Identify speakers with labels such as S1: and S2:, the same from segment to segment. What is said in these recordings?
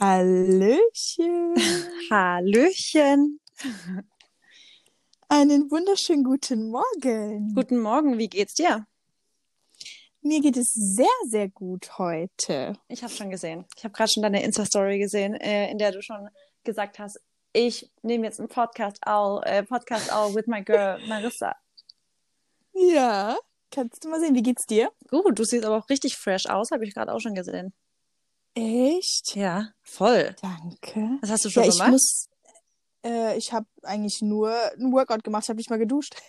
S1: Hallöchen.
S2: Hallöchen.
S1: Einen wunderschönen guten Morgen.
S2: Guten Morgen, wie geht's dir?
S1: Mir geht es sehr, sehr gut heute.
S2: Ich habe schon gesehen. Ich habe gerade schon deine Insta-Story gesehen, äh, in der du schon gesagt hast, ich nehme jetzt einen Podcast auf, äh, Podcast auf with my girl Marissa.
S1: Ja, kannst du mal sehen, wie geht's dir?
S2: Gut, du siehst aber auch richtig fresh aus, habe ich gerade auch schon gesehen.
S1: Echt?
S2: Ja, voll.
S1: Danke.
S2: Was hast du schon
S1: ja,
S2: gemacht?
S1: ich muss. Äh, ich habe eigentlich nur ein Workout gemacht. Ich habe nicht mal geduscht.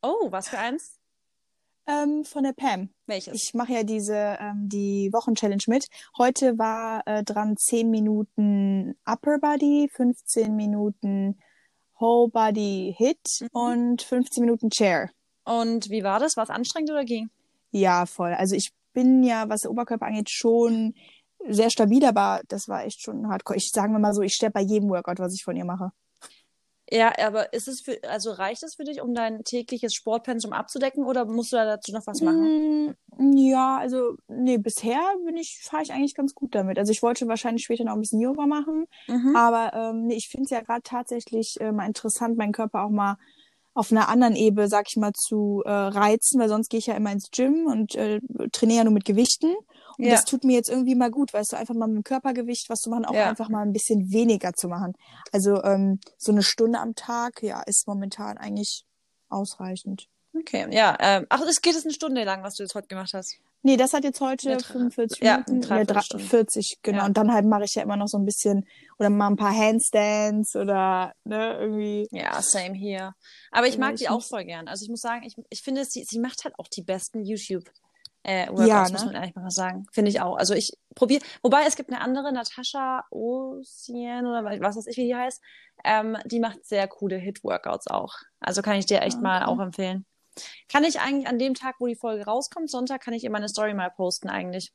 S2: Oh, was für eins?
S1: Ähm, von der Pam.
S2: Welches?
S1: Ich mache ja diese ähm, die Wochenchallenge mit. Heute war äh, dran 10 Minuten Upper Body, 15 Minuten Whole Body Hit
S2: Mhm.
S1: und 15 Minuten Chair.
S2: Und wie war das? War es anstrengend oder ging?
S1: Ja, voll. Also ich bin ja, was der Oberkörper angeht, schon sehr stabil, aber das war echt schon hardcore. Ich sagen wir mal so, ich sterbe bei jedem Workout, was ich von ihr mache.
S2: Ja, aber ist es für, also reicht es für dich, um dein tägliches Sportpensum abzudecken oder musst du da dazu noch was machen?
S1: Mm, Ja, also nee, bisher bin ich, fahre ich eigentlich ganz gut damit. Also ich wollte wahrscheinlich später noch ein bisschen Yoga machen,
S2: Mhm.
S1: aber ähm, nee, ich finde es ja gerade tatsächlich äh, mal interessant, meinen Körper auch mal auf einer anderen Ebene, sag ich mal, zu äh, reizen, weil sonst gehe ich ja immer ins Gym und äh, trainiere ja nur mit Gewichten. Und
S2: Ja.
S1: das tut mir jetzt irgendwie mal gut, weißt du, einfach mal mit dem Körpergewicht was zu machen, auch
S2: Ja.
S1: einfach mal ein bisschen weniger zu machen. Also ähm, so eine Stunde am Tag, ja, ist momentan eigentlich ausreichend.
S2: Okay, ja. Ähm, ach, es geht jetzt eine Stunde lang, was du jetzt heute gemacht hast.
S1: Nee, das hat jetzt heute
S2: Eine Dre-
S1: 45
S2: ja,
S1: Minuten,
S2: Dreiviertelstunde.
S1: 40, genau.
S2: Ja.
S1: Und dann halt mache ich ja immer noch so ein bisschen oder mal ein paar Handstands oder ne, irgendwie.
S2: Ja, same hier. Aber ich
S1: Ja,
S2: mag die auch voll gern. Also ich muss sagen, ich, ich finde, sie, sie macht halt auch die besten YouTube äh, Workouts,
S1: Ja,
S2: muss
S1: ne?
S2: man ehrlich mal sagen. Finde ich auch. Also ich probiere, wobei es gibt eine andere, Natascha Ocean oder was weiß ich, wie die heißt, ähm, die macht sehr coole Hit-Workouts auch. Also kann ich dir echt
S1: Ah,
S2: mal
S1: okay.
S2: auch empfehlen. Kann ich eigentlich an dem Tag, wo die Folge rauskommt, Sonntag, kann ich ihr meine Story mal posten eigentlich.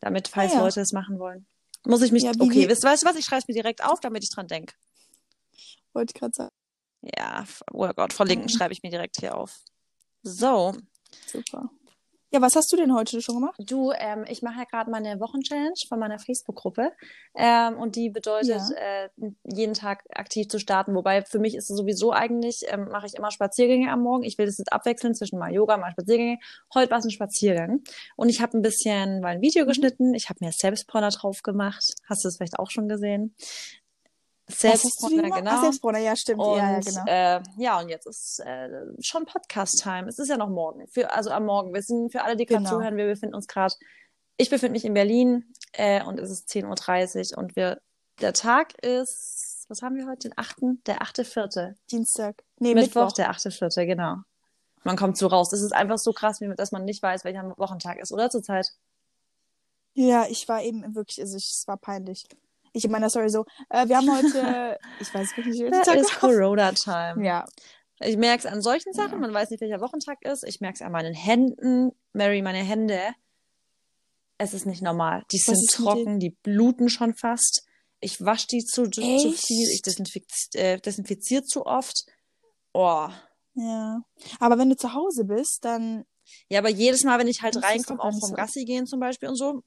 S2: Damit, falls
S1: Ah, ja.
S2: Leute es machen wollen. Muss ich mich,
S1: Ja,
S2: okay, wisst, weißt du was, ich schreibe es mir direkt auf, damit ich dran denke.
S1: Wollte ich gerade sagen.
S2: Ja, Workout verlinken
S1: Mhm.
S2: schreibe ich mir direkt hier auf. So,
S1: Super. Ja, was hast du denn heute schon gemacht?
S2: du, ähm, ich mache ja gerade meine Wochenchallenge von meiner Facebook-Gruppe. Ähm, und die bedeutet, äh, jeden Tag aktiv zu starten. Wobei für mich ist es sowieso eigentlich, ähm, mache ich immer Spaziergänge am Morgen. Ich will das jetzt abwechseln zwischen mal Yoga, mal Spaziergänge. Heute war es ein Spaziergang. Und ich habe ein bisschen mal ein Video
S1: Mhm.
S2: geschnitten. Ich habe mir Selbstporner drauf gemacht. Hast du es vielleicht auch schon gesehen?
S1: Gemacht?
S2: genau.
S1: Ach, Selbstbräuner, ja, stimmt.
S2: Und
S1: ja, ja, genau.
S2: äh, ja, und jetzt ist äh, schon Podcast-Time. Es ist ja noch morgen. Für, also am Morgen. Wir sind für alle, die gerade
S1: Genau.
S2: zuhören, wir befinden uns gerade. Ich befinde mich in Berlin äh, und es ist 10.30 Uhr und wir der Tag ist, was haben wir heute? Den 8., der 8.4.
S1: Dienstag. Nee,
S2: Mittwoch,
S1: Mittwoch.
S2: der 8.4., genau. Man kommt so raus. Es ist einfach so krass, dass man nicht weiß, welcher Wochentag ist, oder zurzeit?
S1: Ja, ich war eben wirklich, also ich, es war peinlich. Ich in meiner Story so, äh, wir haben heute, ich weiß wirklich nicht, welchen Tag
S2: ist. Corona-Time.
S1: Ja,
S2: Ich merke es an solchen Sachen,
S1: Ja.
S2: man weiß nicht, welcher Wochentag ist. Ich merke es an meinen Händen. Mary, meine Hände. Es ist nicht normal. Die
S1: Was
S2: sind trocken, die bluten schon fast. Ich wasche die zu, zu viel. Ich desinfiz äh, desinfiziere zu oft. Oh.
S1: ja. Aber wenn du zu Hause bist, dann,
S2: Ja, aber jedes Mal, wenn ich halt reinkomme, auch vom
S1: so.
S2: Gassi gehen zum Beispiel und so,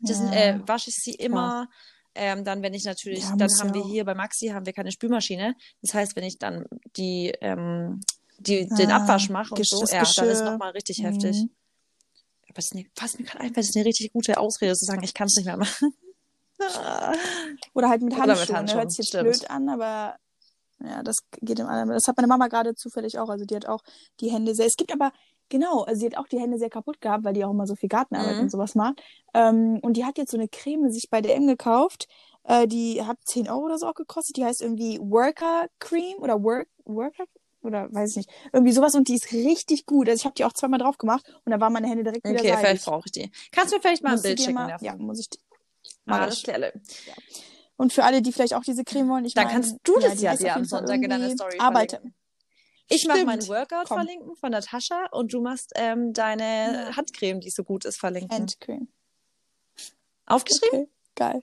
S1: Ja.
S2: äh, wasche ich sie immer. Ähm, dann, wenn ich natürlich,
S1: Ja,
S2: dann haben wir
S1: auch.
S2: hier bei Maxi haben wir keine Spülmaschine. Das heißt, wenn ich dann die, ähm, die den
S1: Ah,
S2: Abwasch mache und so,
S1: das
S2: ja, dann ist es nochmal richtig heftig.
S1: Mhm.
S2: Aber es ist eine, was mir gerade einfällt, das ist eine richtig gute Ausrede zu sagen, ich kann es nicht mehr machen.
S1: Oder halt mit
S2: Oder mit
S1: Handschuhen.
S2: Handschuhen,
S1: Hört sich jetzt
S2: stimmt.
S1: blöd an, aber ja, das geht im anderen. Das hat meine Mama gerade zufällig auch. Also die hat auch die Hände sehr. Es gibt aber, genau, also sie hat auch die Hände sehr kaputt gehabt, weil die auch immer so viel Gartenarbeit
S2: Mhm.
S1: und sowas macht. Ähm, und die hat jetzt so eine Creme sich bei DM gekauft. Äh, die hat 10 Euro oder so auch gekostet. Die heißt irgendwie Worker Cream oder Work, Worker oder weiß ich nicht. Irgendwie sowas und die ist richtig gut. Also ich habe die auch zweimal drauf gemacht und da waren meine Hände direkt wieder
S2: Okay,
S1: seidig.
S2: vielleicht brauche ich die. Kannst du mir vielleicht mal ein
S1: Musst du
S2: Bild schicken
S1: mal? Ja, muss ich.
S2: Alles
S1: ich.
S2: klar.
S1: Und für alle, die vielleicht auch diese Creme wollen, ich
S2: Dann
S1: meine,
S2: kannst du das ja
S1: heißt
S2: dir am Sonntag in deiner Story
S1: Arbeite.
S2: verlinken. Ich mache meinen. Workout
S1: Komm.
S2: verlinken von Natascha und du machst ähm, deine
S1: Ja.
S2: Handcreme, die so gut ist, verlinken.
S1: Handcreme.
S2: Aufgeschrieben?
S1: Okay, geil.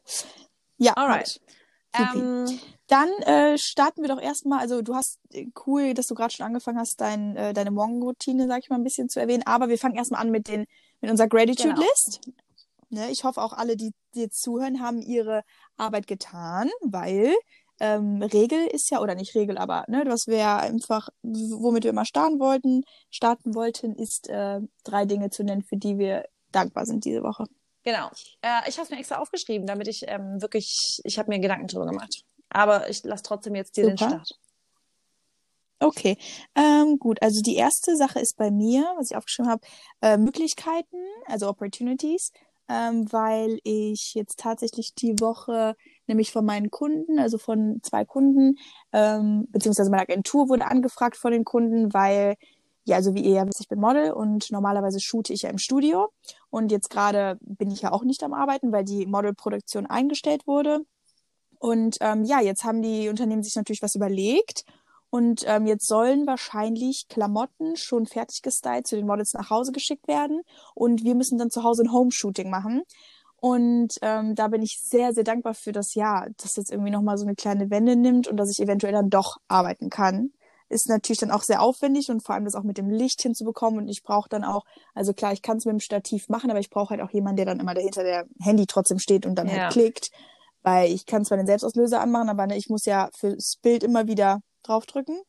S1: Ja,
S2: Alright. Ähm,
S1: Dann äh, starten wir doch erstmal, also du hast äh, cool, dass du gerade schon angefangen hast, dein, äh, deine Morgenroutine, sag ich mal, ein bisschen zu erwähnen, aber wir fangen erstmal an mit den mit unserer Gratitude
S2: Genau.
S1: List. ne, ich hoffe auch alle, die, jetzt zuhören, haben ihre Arbeit getan, weil ähm, Regel ist ja, oder nicht Regel, aber ne, was wir einfach, womit wir immer starten wollten, starten wollten, ist äh, drei Dinge zu nennen, für die wir dankbar sind diese Woche.
S2: Genau. Äh, ich habe es mir extra aufgeschrieben, damit ich ähm, wirklich, ich habe mir Gedanken drüber gemacht. Aber ich lasse trotzdem jetzt dir Super. den Start.
S1: Okay, ähm, gut. Also die erste Sache ist bei mir, was ich aufgeschrieben habe, äh, Möglichkeiten, also Opportunities, ähm, weil ich jetzt tatsächlich die Woche nämlich von meinen Kunden, also von zwei Kunden, ähm, beziehungsweise meine Agentur wurde angefragt von den Kunden, weil ja, also wie ihr ja wisst, ich bin Model und normalerweise shoote ich ja im Studio. Und jetzt gerade bin ich ja auch nicht am Arbeiten, weil die Modelproduktion eingestellt wurde. Und ähm, ja, jetzt haben die Unternehmen sich natürlich was überlegt und ähm, jetzt sollen wahrscheinlich Klamotten schon fertig gestylt zu den Models nach Hause geschickt werden. Und wir müssen dann zu Hause ein Home-Shooting machen. Und ähm, da bin ich sehr, sehr dankbar für das Jahr, dass jetzt irgendwie nochmal so eine kleine Wende nimmt und dass ich eventuell dann doch arbeiten kann. Ist natürlich dann auch sehr aufwendig und vor allem das auch mit dem Licht hinzubekommen. Und ich brauche dann auch, also klar, ich kann es mit dem Stativ machen, aber ich brauche halt auch jemanden, der dann immer dahinter der Handy trotzdem steht und dann halt ja. halt klickt. Weil ich kann zwar den Selbstauslöser anmachen, aber ne, ich muss ja fürs Bild immer wieder draufdrücken.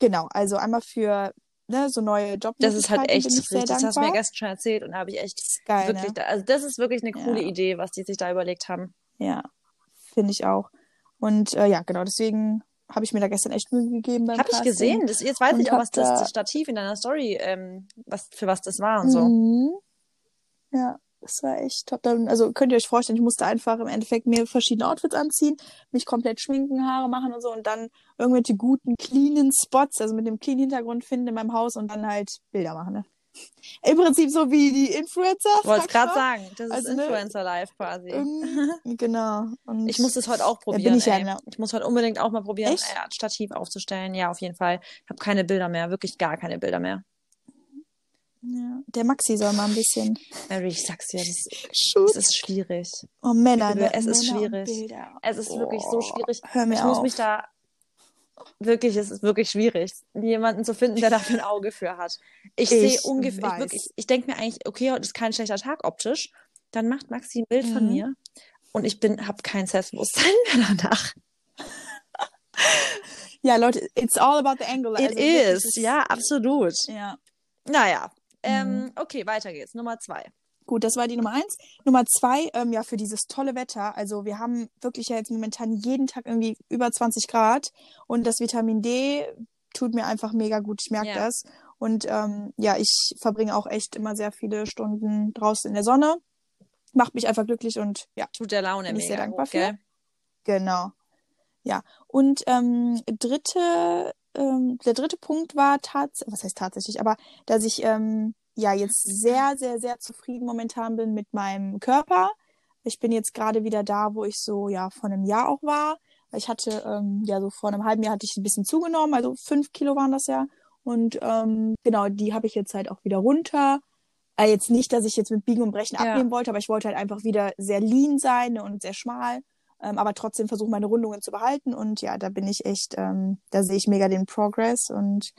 S1: Genau, also einmal für ne, so neue Jobmöglichkeiten.
S2: Das ist halt echt richtig. Das hast du mir gestern schon erzählt und da habe ich echt geil, wirklich, ne? also das ist wirklich eine coole ja. Idee, was die sich da überlegt haben.
S1: Ja, finde ich auch. Und äh, ja, genau, deswegen habe ich mir da gestern echt Mühe gegeben
S2: beim Habe ich gesehen. Das, jetzt weiß und ich auch, was das, das, Stativ in deiner Story, ähm, was, für was das war und so. Mhm.
S1: Ja, das war echt top. Dann, also könnt ihr euch vorstellen, ich musste einfach im Endeffekt mir verschiedene Outfits anziehen, mich komplett schminken, Haare machen und so und dann irgendwelche guten, cleanen Spots, also mit dem clean Hintergrund finden in meinem Haus und dann halt Bilder machen. Ne? Im Prinzip so wie die Influencer.
S2: Ich wollte gerade sagen, das also, ist ne, Influencer Live quasi.
S1: genau.
S2: Und ich muss das heute auch probieren. Ja, ich, ja, ne? ich muss heute unbedingt auch mal probieren, ein Stativ aufzustellen. Ja, auf jeden Fall. Ich habe keine Bilder mehr, wirklich gar keine Bilder mehr.
S1: Ja. Der Maxi soll mal ein bisschen.
S2: Mary, ich sag's dir, das, das ist schwierig.
S1: Oh, Männer,
S2: ne? Es ist schwierig. Es ist oh, wirklich so schwierig.
S1: Hör mir
S2: ich
S1: auf.
S2: muss mich da wirklich, es ist wirklich schwierig, jemanden zu finden, der dafür ein Auge für hat. Ich, ich sehe ungefähr, ich, wirklich, ich denke mir eigentlich, okay, heute ist kein schlechter Tag optisch. Dann macht Maxi ein Bild mhm. von mir und ich bin, habe kein Selbstbewusstsein mehr danach.
S1: ja, Leute, it's all about the angle.
S2: It also, is, ja, absolut.
S1: Ja.
S2: Naja, ähm, mhm. okay, weiter geht's. Nummer zwei.
S1: Gut, das war die Nummer eins. Nummer zwei, ähm, ja, für dieses tolle Wetter. Also wir haben wirklich ja jetzt momentan jeden Tag irgendwie über 20 Grad und das Vitamin D tut mir einfach mega gut. Ich merke ja. das. Und ähm, ja, ich verbringe auch echt immer sehr viele Stunden draußen in der Sonne. Macht mich einfach glücklich und ja.
S2: Tut der Laune bin
S1: ich sehr dankbar hoch, für. Genau. Ja. Und ähm, dritte, ähm, der dritte Punkt war tatsächlich, was heißt tatsächlich, aber dass ich ähm, ja jetzt sehr, sehr, sehr zufrieden momentan bin mit meinem Körper. Ich bin jetzt gerade wieder da, wo ich so ja vor einem Jahr auch war. Ich hatte ähm, ja so vor einem halben Jahr hatte ich ein bisschen zugenommen, also fünf Kilo waren das ja. Und ähm, genau, die habe ich jetzt halt auch wieder runter. Äh, jetzt nicht, dass ich jetzt mit Biegen und Brechen ja. abnehmen wollte, aber ich wollte halt einfach wieder sehr lean sein ne, und sehr schmal. Ähm, aber trotzdem versuche meine Rundungen zu behalten. Und ja, da bin ich echt, ähm, da sehe ich mega den Progress und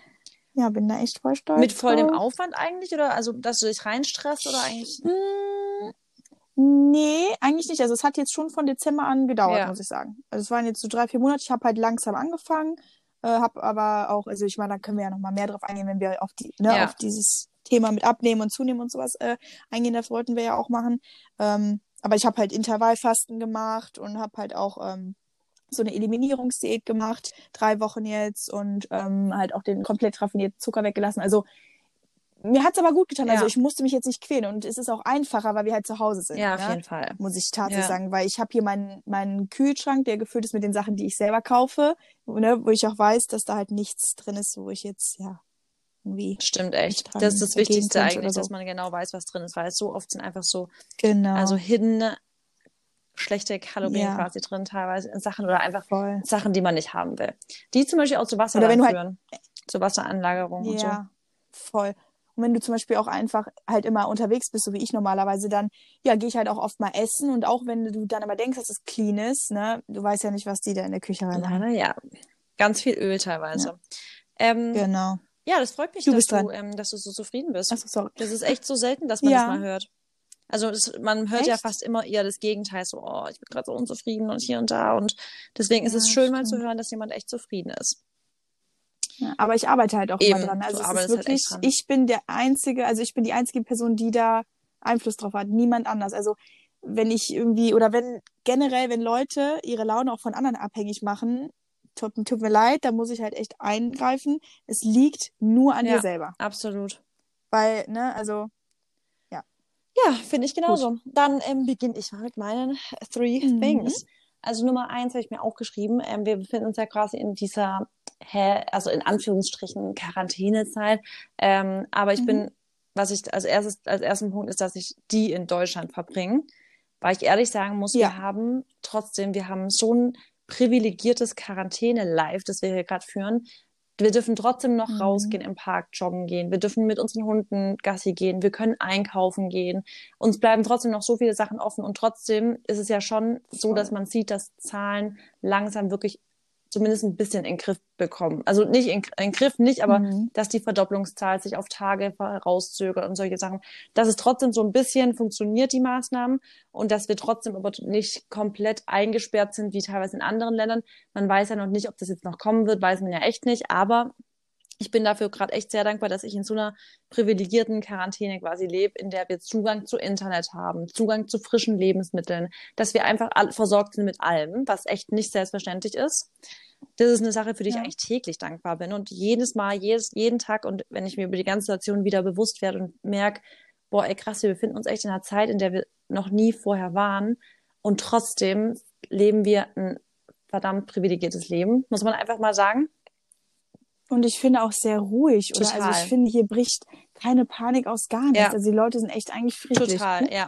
S1: ja, bin da echt voll stolz.
S2: Mit voll dem Aufwand eigentlich? Oder also, dass du dich reinstresst oder eigentlich?
S1: Mm, nee, eigentlich nicht. Also es hat jetzt schon von Dezember an gedauert, ja. muss ich sagen. Also es waren jetzt so drei, vier Monate. Ich habe halt langsam angefangen, äh, habe aber auch, also ich meine, da können wir ja noch mal mehr drauf eingehen, wenn wir auf die, ne, ja. auf dieses Thema mit Abnehmen und Zunehmen und sowas äh, eingehen. Das wollten wir ja auch machen. Ähm, aber ich habe halt Intervallfasten gemacht und habe halt auch ähm, so eine Eliminierungsdiät gemacht, drei Wochen jetzt und ähm, halt auch den komplett raffinierten Zucker weggelassen. Also mir hat's aber gut getan. Also, ja. Also ich musste mich jetzt nicht quälen und es ist auch einfacher, weil wir halt zu Hause sind.
S2: Ja, auf ne? jeden Fall.
S1: Muss ich tatsächlich ja. sagen, weil ich habe hier meinen meinen Kühlschrank, der gefüllt ist mit den Sachen, die ich selber kaufe, ne, wo ich auch weiß, dass da halt nichts drin ist, wo ich jetzt ja irgendwie.
S2: Stimmt echt. Das ist das Wichtigste eigentlich, so. dass man genau weiß, was drin ist, weil so oft sind einfach so
S1: genau.
S2: also hidden schlechte Kalorien ja. quasi drin, teilweise in Sachen oder einfach Voll. Sachen, die man nicht haben will. Die zum Beispiel auch zu Wasser halt führen. Halt, zu Wasseranlagerung ja, und so. Ja,
S1: voll. Und wenn du zum Beispiel auch einfach halt immer unterwegs bist, so wie ich normalerweise, dann ja, gehe ich halt auch oft mal essen und auch wenn du dann aber denkst, dass es clean ist, ne, du weißt ja nicht, was die da in der Küche
S2: reinmachen. Ja, ganz viel Öl teilweise. Ja. Ähm,
S1: genau.
S2: Ja, das freut mich, du dass, du, ähm, dass du so zufrieden bist.
S1: Achso, sorry.
S2: Das ist echt so selten, dass man ja. das mal hört. Also das, man hört
S1: Echt?
S2: ja fast immer eher das Gegenteil, so, oh, ich bin gerade so unzufrieden und hier und da. Und deswegen ist
S1: Ja,
S2: es schön, mal zu
S1: stimmt.
S2: hören, dass jemand echt zufrieden ist.
S1: Ja, aber ich arbeite halt auch
S2: Eben,
S1: immer dran. Also es ist
S2: halt
S1: wirklich,
S2: dran.
S1: ich bin der einzige, also ich bin die einzige Person, die da Einfluss drauf hat. Niemand anders. Also wenn ich irgendwie, oder wenn generell, wenn Leute ihre Laune auch von anderen abhängig machen, tut, tut mir leid, da muss ich halt echt eingreifen. Es liegt nur an
S2: Ja.
S1: dir selber.
S2: Absolut.
S1: Weil, ne, also,
S2: Ja, finde ich genauso. Dann ähm, beginne ich mal mit meinen Three
S1: Mhm.
S2: Things. Also Nummer eins habe ich mir auch geschrieben. Ähm, wir befinden uns ja quasi in dieser, also in Anführungsstrichen Quarantänezeit. Ähm, aber ich
S1: Mhm.
S2: bin, was ich als erstes, als ersten Punkt ist, dass ich die in Deutschland verbringe. Weil ich ehrlich sagen muss,
S1: Ja.
S2: wir haben trotzdem, wir haben so ein privilegiertes Quarantäne-Life, das wir hier gerade führen. Wir dürfen trotzdem noch
S1: Mhm.
S2: rausgehen, im Park joggen gehen. Wir dürfen mit unseren Hunden Gassi gehen. Wir können einkaufen gehen. Uns bleiben trotzdem noch so viele Sachen offen. Und trotzdem ist es ja schon so, dass man sieht, dass Zahlen langsam wirklich zumindest ein bisschen in den Griff bekommen. Also nicht in, in den Griff, nicht, aber
S1: Mhm.
S2: dass die Verdopplungszahl sich auf Tage herauszögert und solche Sachen. Dass es trotzdem so ein bisschen funktioniert, die Maßnahmen, und dass wir trotzdem aber nicht komplett eingesperrt sind, wie teilweise in anderen Ländern. Man weiß ja noch nicht, ob das jetzt noch kommen wird, weiß man ja echt nicht, aber ich bin dafür gerade echt sehr dankbar, dass ich in so einer privilegierten Quarantäne quasi lebe, in der wir Zugang zu Internet haben, Zugang zu frischen Lebensmitteln, dass wir einfach versorgt sind mit allem, was echt nicht selbstverständlich ist. Das ist eine Sache, für die ich
S1: Ja.
S2: eigentlich täglich dankbar bin. Und jedes Mal, jedes, jeden Tag und wenn ich mir über die ganze Situation wieder bewusst werde und merke, boah, ey krass, wir befinden uns echt in einer Zeit, in der wir noch nie vorher waren. Und trotzdem leben wir ein verdammt privilegiertes Leben, muss man einfach mal sagen.
S1: Und ich finde auch sehr ruhig. Oder also
S2: Total.
S1: ich finde, hier bricht keine Panik aus gar nichts.
S2: Ja.
S1: Also die Leute sind echt eigentlich friedlich.
S2: Total, ja.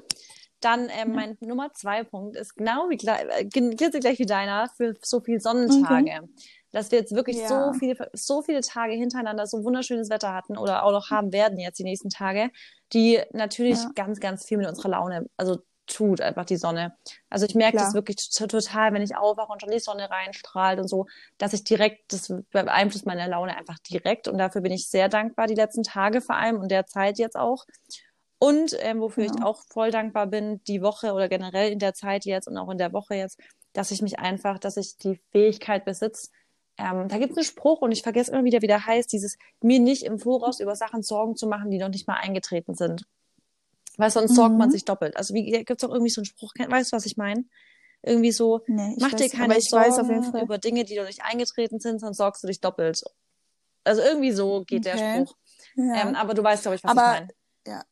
S2: Dann ähm, mein Nummer zwei Punkt ist genau wie gleich, äh, gleich wie deiner für so viele Sonnentage. Dass wir jetzt wirklich
S1: Ja.
S2: so viele, so viele Tage hintereinander so wunderschönes Wetter hatten oder auch noch haben werden jetzt die nächsten Tage, die natürlich ganz, ganz viel mit unserer Laune, also tut einfach die Sonne. Also ich merke
S1: Klar.
S2: das wirklich total, wenn ich aufwache und schon die Sonne reinstrahlt und so, dass ich direkt, das beeinflusst meine Laune einfach direkt und dafür bin ich sehr dankbar die letzten Tage vor allem und der Zeit jetzt auch. Und ähm, wofür ich
S1: Genau.
S2: auch voll dankbar bin, die Woche oder generell in der Zeit jetzt und auch in der Woche jetzt, dass ich mich einfach, dass ich die Fähigkeit besitze. Ähm, da gibt es einen Spruch und ich vergesse immer wieder, wie der heißt, dieses mir nicht im Voraus über Sachen Sorgen zu machen, die noch nicht mal eingetreten sind. Weil sonst sorgt man
S1: Mhm.
S2: sich doppelt. Also wie gibt es doch irgendwie so einen Spruch, weißt du, was ich meine? Irgendwie so,
S1: Nee,
S2: mach dir
S1: weiß,
S2: keine
S1: aber ich
S2: Sorgen
S1: weiß auf jeden Fall.
S2: über Dinge, die noch nicht eingetreten sind, sonst sorgst du dich doppelt. Also irgendwie so geht der
S1: Okay.
S2: Spruch.
S1: Ja.
S2: Ähm, aber du weißt, glaube ich, was
S1: Aber-
S2: ich meine.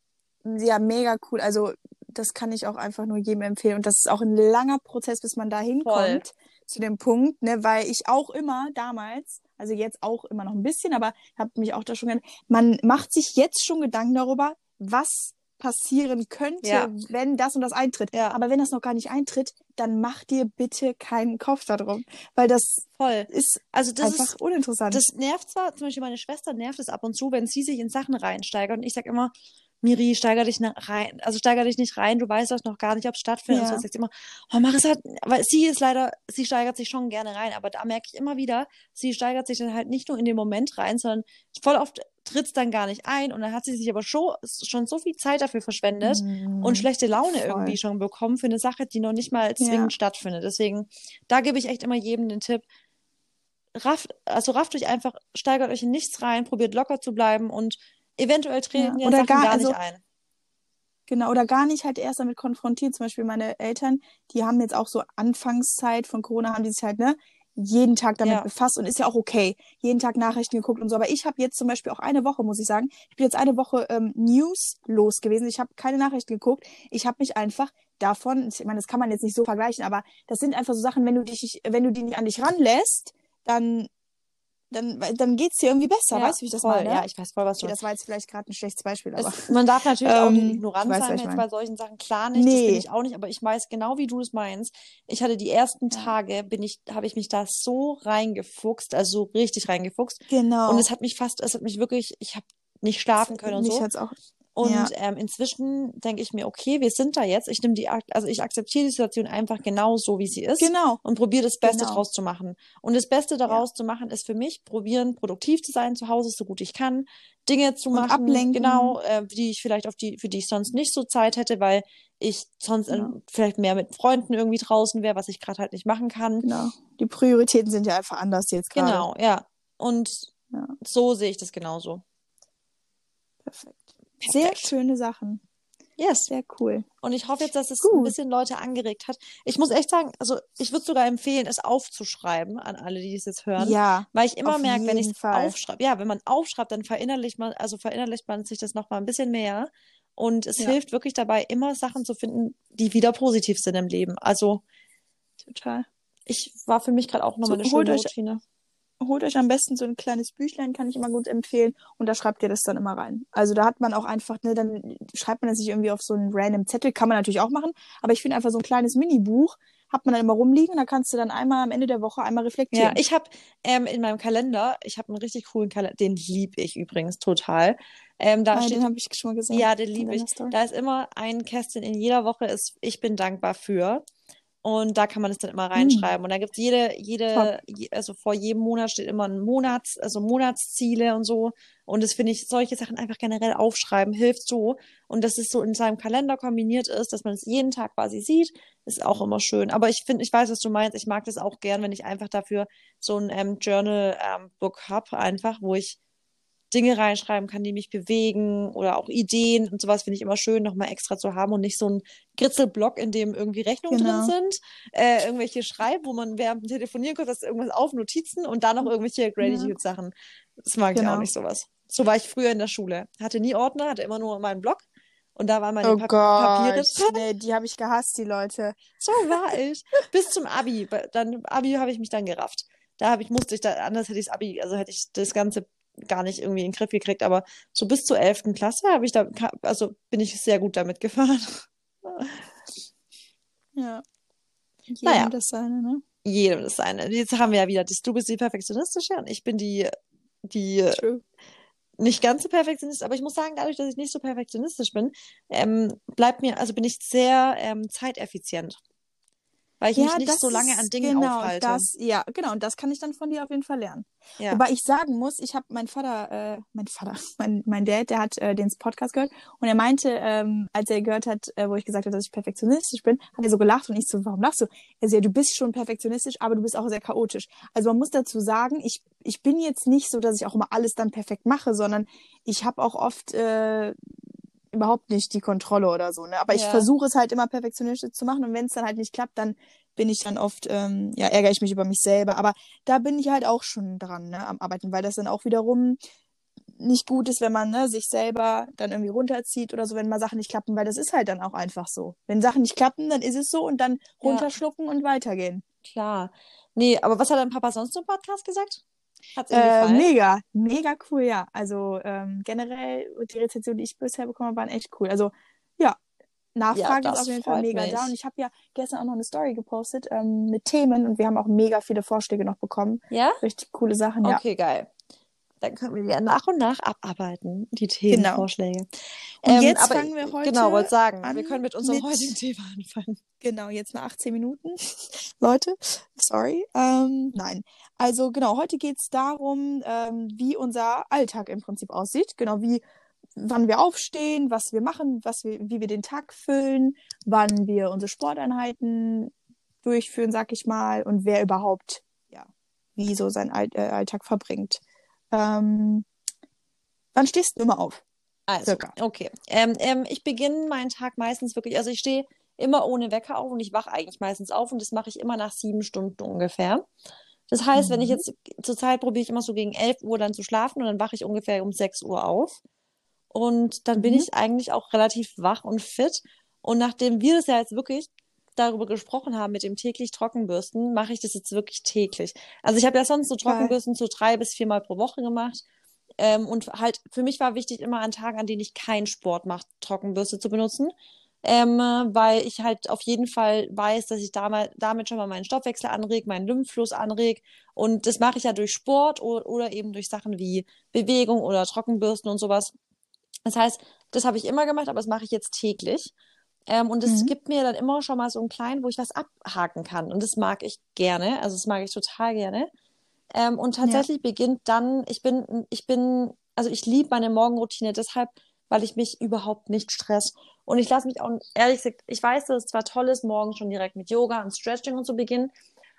S1: Ja, mega cool. Also das kann ich auch einfach nur jedem empfehlen. Und das ist auch ein langer Prozess, bis man da hinkommt zu dem Punkt, ne, weil ich auch immer damals, also jetzt auch immer noch ein bisschen, aber habe mich auch da schon, man macht sich jetzt schon Gedanken darüber, was passieren könnte,
S2: Ja.
S1: wenn das und das eintritt.
S2: Ja.
S1: Aber wenn das noch gar nicht eintritt, dann mach dir bitte keinen Kopf darum, weil das
S2: Voll.
S1: ist
S2: Also das
S1: einfach
S2: ist,
S1: uninteressant.
S2: das nervt zwar, zum Beispiel meine Schwester nervt es ab und zu, wenn sie sich in Sachen reinsteigert und ich sag immer, Miri, steiger dich rein, also steiger dich nicht rein, du weißt doch noch gar nicht, ob es stattfindet.
S1: Ja.
S2: Und so sagt sie immer, oh Marissa, weil sie ist leider, sie steigert sich schon gerne rein, aber da merke ich immer wieder, sie steigert sich dann halt nicht nur in den Moment rein, sondern voll oft tritt es dann gar nicht ein und dann hat sie sich aber schon, schon so viel Zeit dafür verschwendet
S1: Mhm.
S2: und schlechte Laune
S1: voll.
S2: irgendwie schon bekommen für eine Sache, die noch nicht mal zwingend
S1: Ja.
S2: stattfindet. Deswegen, da gebe ich echt immer jedem den Tipp, rafft, also rafft euch einfach, steigert euch in nichts rein, probiert locker zu bleiben und eventuell treten
S1: Ja,
S2: ja,
S1: oder
S2: Sachen
S1: gar-
S2: gar,
S1: also-
S2: nicht ein.
S1: Genau, oder gar nicht halt erst damit konfrontiert. Zum Beispiel meine Eltern, die haben jetzt auch so Anfangszeit von Corona, haben die sich halt, ne, jeden Tag damit
S2: Ja.
S1: befasst und ist ja auch okay. Jeden Tag Nachrichten geguckt und so. Aber ich habe jetzt zum Beispiel auch eine Woche, muss ich sagen, ich bin jetzt eine Woche ähm, newslos gewesen. Ich habe keine Nachrichten geguckt. Ich habe mich einfach davon, ich meine, das kann man jetzt nicht so vergleichen, aber das sind einfach so Sachen, wenn du dich, wenn du die nicht an dich ranlässt, dann, dann, dann geht's dir irgendwie besser. weißt du, wie ich das
S2: voll,
S1: meine?
S2: Ja, ich weiß voll, was du
S1: okay, das war jetzt vielleicht gerade ein schlechtes Beispiel, aber.
S2: es, man darf natürlich auch nicht
S1: Ähm,
S2: ignorant
S1: du weißt,
S2: sein jetzt bei solchen Sachen. Klar nicht, das bin
S1: Nee.
S2: ich auch nicht, aber ich weiß genau, wie du das meinst. Ich hatte die ersten
S1: Ja.
S2: Tage, bin ich, habe ich mich da so reingefuchst, also so richtig reingefuchst.
S1: Genau.
S2: Und es hat mich fast, es hat mich wirklich, ich habe nicht schlafen können und
S1: Mich
S2: so.
S1: hat's auch.
S2: Und
S1: Ja.
S2: ähm, inzwischen denke ich mir, okay, wir sind da jetzt. Ich nehme die, also ich akzeptiere die Situation einfach genau so, wie sie ist
S1: Genau.
S2: und probiere das Beste
S1: Genau.
S2: draus zu machen. Und das Beste daraus zu machen ist für mich, probieren, produktiv zu sein zu Hause, so gut ich kann, Dinge zu
S1: Und
S2: machen,
S1: ablenken.
S2: genau, äh, die ich vielleicht auf die, für die ich sonst nicht so Zeit hätte, weil ich sonst äh,
S1: Genau.
S2: vielleicht mehr mit Freunden irgendwie draußen wäre, was ich gerade halt nicht machen kann.
S1: Genau. Die Prioritäten sind ja einfach anders jetzt gerade.
S2: Genau, ja. Und
S1: Ja.
S2: so sehe ich das genauso.
S1: Perfekt. Sehr schöne Sachen.
S2: Yes.
S1: Sehr cool.
S2: Und ich hoffe jetzt, dass es ein
S1: Gut.
S2: bisschen Leute angeregt hat. Ich muss echt sagen, also ich würde sogar empfehlen, es aufzuschreiben an alle, die es jetzt hören.
S1: Ja.
S2: Weil ich immer merke, wenn ich es aufschreibe, ja, wenn man aufschreibt, dann verinnerlicht man, also verinnerlicht man sich das nochmal ein bisschen mehr. Und es
S1: Ja.
S2: hilft wirklich dabei, immer Sachen zu finden, die wieder positiv sind im Leben. Also
S1: Total.
S2: ich war für mich gerade auch nochmal
S1: So,
S2: eine schöne Routine.
S1: Holt euch am besten so ein kleines Büchlein, kann ich immer gut empfehlen. Und da schreibt ihr das dann immer rein. Also da hat man auch einfach, ne, dann schreibt man das nicht irgendwie auf so einen random Zettel. Kann man natürlich auch machen. Aber ich finde einfach so ein kleines Mini-Buch hat man dann immer rumliegen. Da kannst du dann einmal am Ende der Woche einmal
S2: Ja,
S1: reflektieren.
S2: ich habe ähm, in meinem Kalender, ich habe einen richtig coolen Kalender, den liebe ich übrigens total. Ähm, da
S1: Ah,
S2: steht
S1: den habe ich schon mal gesehen.
S2: Ja, den liebe ich. Da ist immer ein Kästchen in jeder Woche ist Ich bin dankbar für. Und da kann man es dann immer reinschreiben. Und da gibt es jede, jede, je, also vor jedem Monat steht immer ein Monats, also Monatsziele und so. Und das finde ich, solche Sachen einfach generell aufschreiben, hilft so. Und dass es so in seinem Kalender kombiniert ist, dass man es jeden Tag quasi sieht, ist auch immer schön. Aber ich finde, ich weiß, was du meinst. Ich mag das auch gern, wenn ich einfach dafür so ein ähm, Journal-Book habe, einfach, wo ich Dinge reinschreiben kann, die mich bewegen oder auch Ideen und sowas finde ich immer schön, nochmal extra zu haben und nicht so ein Gritzelblock, in dem irgendwie Rechnungen
S1: Genau.
S2: drin sind, äh, irgendwelche Schreib, wo man während dem Telefonieren kurz das irgendwas auf, Notizen und dann noch irgendwelche Gratitude-Sachen. Das mag ich
S1: Genau.
S2: auch nicht, sowas. So war ich früher in der Schule. Hatte nie Ordner, hatte immer nur meinen Blog und da waren meine
S1: Oh
S2: Pa
S1: Gott.
S2: Papiere drin.
S1: Nee, die habe ich gehasst, die Leute.
S2: So war ich. Bis zum Abi. Dann Abi habe ich mich dann gerafft. Da habe ich, musste ich da, anders hätte ich das Abi, also hätte ich das Ganze gar nicht irgendwie in den Griff gekriegt, aber so bis zur 11. Klasse habe ich da, also bin ich sehr gut damit gefahren.
S1: Ja. Jedem
S2: Naja.
S1: das seine, ne?
S2: Jedem das seine. Jetzt haben wir ja wieder, das, du bist die Perfektionistische und ich bin die, die
S1: True.
S2: nicht ganz so perfektionistisch, aber ich muss sagen, dadurch, dass ich nicht so perfektionistisch bin, ähm, bleibt mir, also bin ich sehr ähm, zeiteffizient. Weil ich mich nicht so lange an Dingen
S1: genau,
S2: aufhalte.
S1: Das, ja, genau. Und das kann ich dann von dir auf jeden Fall lernen.
S2: ja.
S1: Wobei ich sagen muss, ich habe mein Vater, äh, mein Vater, mein, mein Dad, der hat äh, den Podcast gehört und er meinte, ähm, als er gehört hat, äh, wo ich gesagt habe, dass ich perfektionistisch bin, hat er so gelacht und ich so, warum lachst du? Er so, ja, du bist schon perfektionistisch, aber du bist auch sehr chaotisch. Also man muss dazu sagen, ich, ich bin jetzt nicht so, dass ich auch immer alles dann perfekt mache, sondern ich habe auch oft äh, überhaupt nicht die Kontrolle oder so. Ne? Aber ich
S2: Ja.
S1: versuche es halt immer perfektionistisch zu machen und wenn es dann halt nicht klappt, dann bin ich dann oft, ähm, ja, ärgere ich mich über mich selber. Aber da bin ich halt auch schon dran, ne, am Arbeiten, weil das dann auch wiederum nicht gut ist, wenn man ne, sich selber dann irgendwie runterzieht oder so, wenn mal Sachen nicht klappen, weil das ist halt dann auch einfach so. Wenn Sachen nicht klappen, dann ist es so und dann
S2: Ja.
S1: runterschlucken und weitergehen.
S2: Klar. Nee, aber was hat dein Papa sonst im Podcast gesagt? Hat's
S1: Äh, mega, mega cool, ja. Also ähm, generell die Rezensionen, die ich bisher bekommen habe, waren echt cool. Also ja, Nachfrage
S2: Ja,
S1: ist auf jeden Fall mega
S2: mich.
S1: da. Und ich habe ja gestern auch noch eine Story gepostet ähm, mit Themen und wir haben auch mega viele Vorschläge noch bekommen.
S2: Ja?
S1: Richtig coole Sachen, ja.
S2: Okay, geil. Dann können wir die ja nach und nach abarbeiten, die
S1: Genau.
S2: Themenvorschläge.
S1: Und
S2: Ähm,
S1: jetzt fangen wir heute
S2: Genau, wollte sagen,
S1: an
S2: wir können mit unserem
S1: mit-
S2: heutigen Thema anfangen.
S1: Genau, jetzt nach 18 Minuten. Leute, sorry. Ähm, nein. Also genau, heute geht's darum, ähm, wie unser Alltag im Prinzip aussieht. Genau, wie, wann wir aufstehen, was wir machen, was wir, wie wir den Tag füllen, wann wir unsere Sporteinheiten durchführen, sag ich mal, und wer überhaupt, ja, wie so seinen All äh, Alltag verbringt. Ähm, wann stehst du immer auf?
S2: Also,
S1: Circa.
S2: okay. Ähm, ähm, ich beginne meinen Tag meistens wirklich, also ich stehe immer ohne Wecker auf und ich wache eigentlich meistens auf und das mache ich immer nach sieben Stunden ungefähr. Das heißt, wenn ich
S1: Mhm.
S2: jetzt zurzeit probiere ich immer so gegen 11 Uhr dann zu schlafen und dann wache ich ungefähr um 6 Uhr auf. Und dann bin
S1: Mhm.
S2: ich eigentlich auch relativ wach und fit. Und nachdem wir das ja jetzt wirklich darüber gesprochen haben mit dem täglich Trockenbürsten, mache ich das jetzt wirklich täglich. Also ich habe ja sonst so. Trockenbürsten so drei bis viermal pro Woche gemacht. Ähm, und halt, für mich war wichtig, immer an Tagen, an denen ich keinen Sport mache, Trockenbürste zu benutzen. Ähm, weil ich halt auf jeden Fall weiß, dass ich damit, damit schon mal meinen Stoffwechsel anreg, meinen Lymphfluss anreg. Und das mache ich ja durch Sport oder, oder eben durch Sachen wie Bewegung oder Trockenbürsten und sowas. Das heißt, Das habe ich immer gemacht, aber das mache ich jetzt täglich. Ähm, und es
S1: Mhm.
S2: gibt mir dann immer schon mal so einen kleinen, wo ich was abhaken kann. Und das mag ich gerne. Also das mag ich total gerne. Ähm, und tatsächlich beginnt dann, ich bin, ich bin, also ich liebe meine Morgenroutine deshalb, weil ich mich überhaupt nicht stress. Und ich lasse mich auch, ehrlich gesagt, ich weiß, dass es zwar toll ist, morgen schon direkt mit Yoga und Stretching und so beginnen,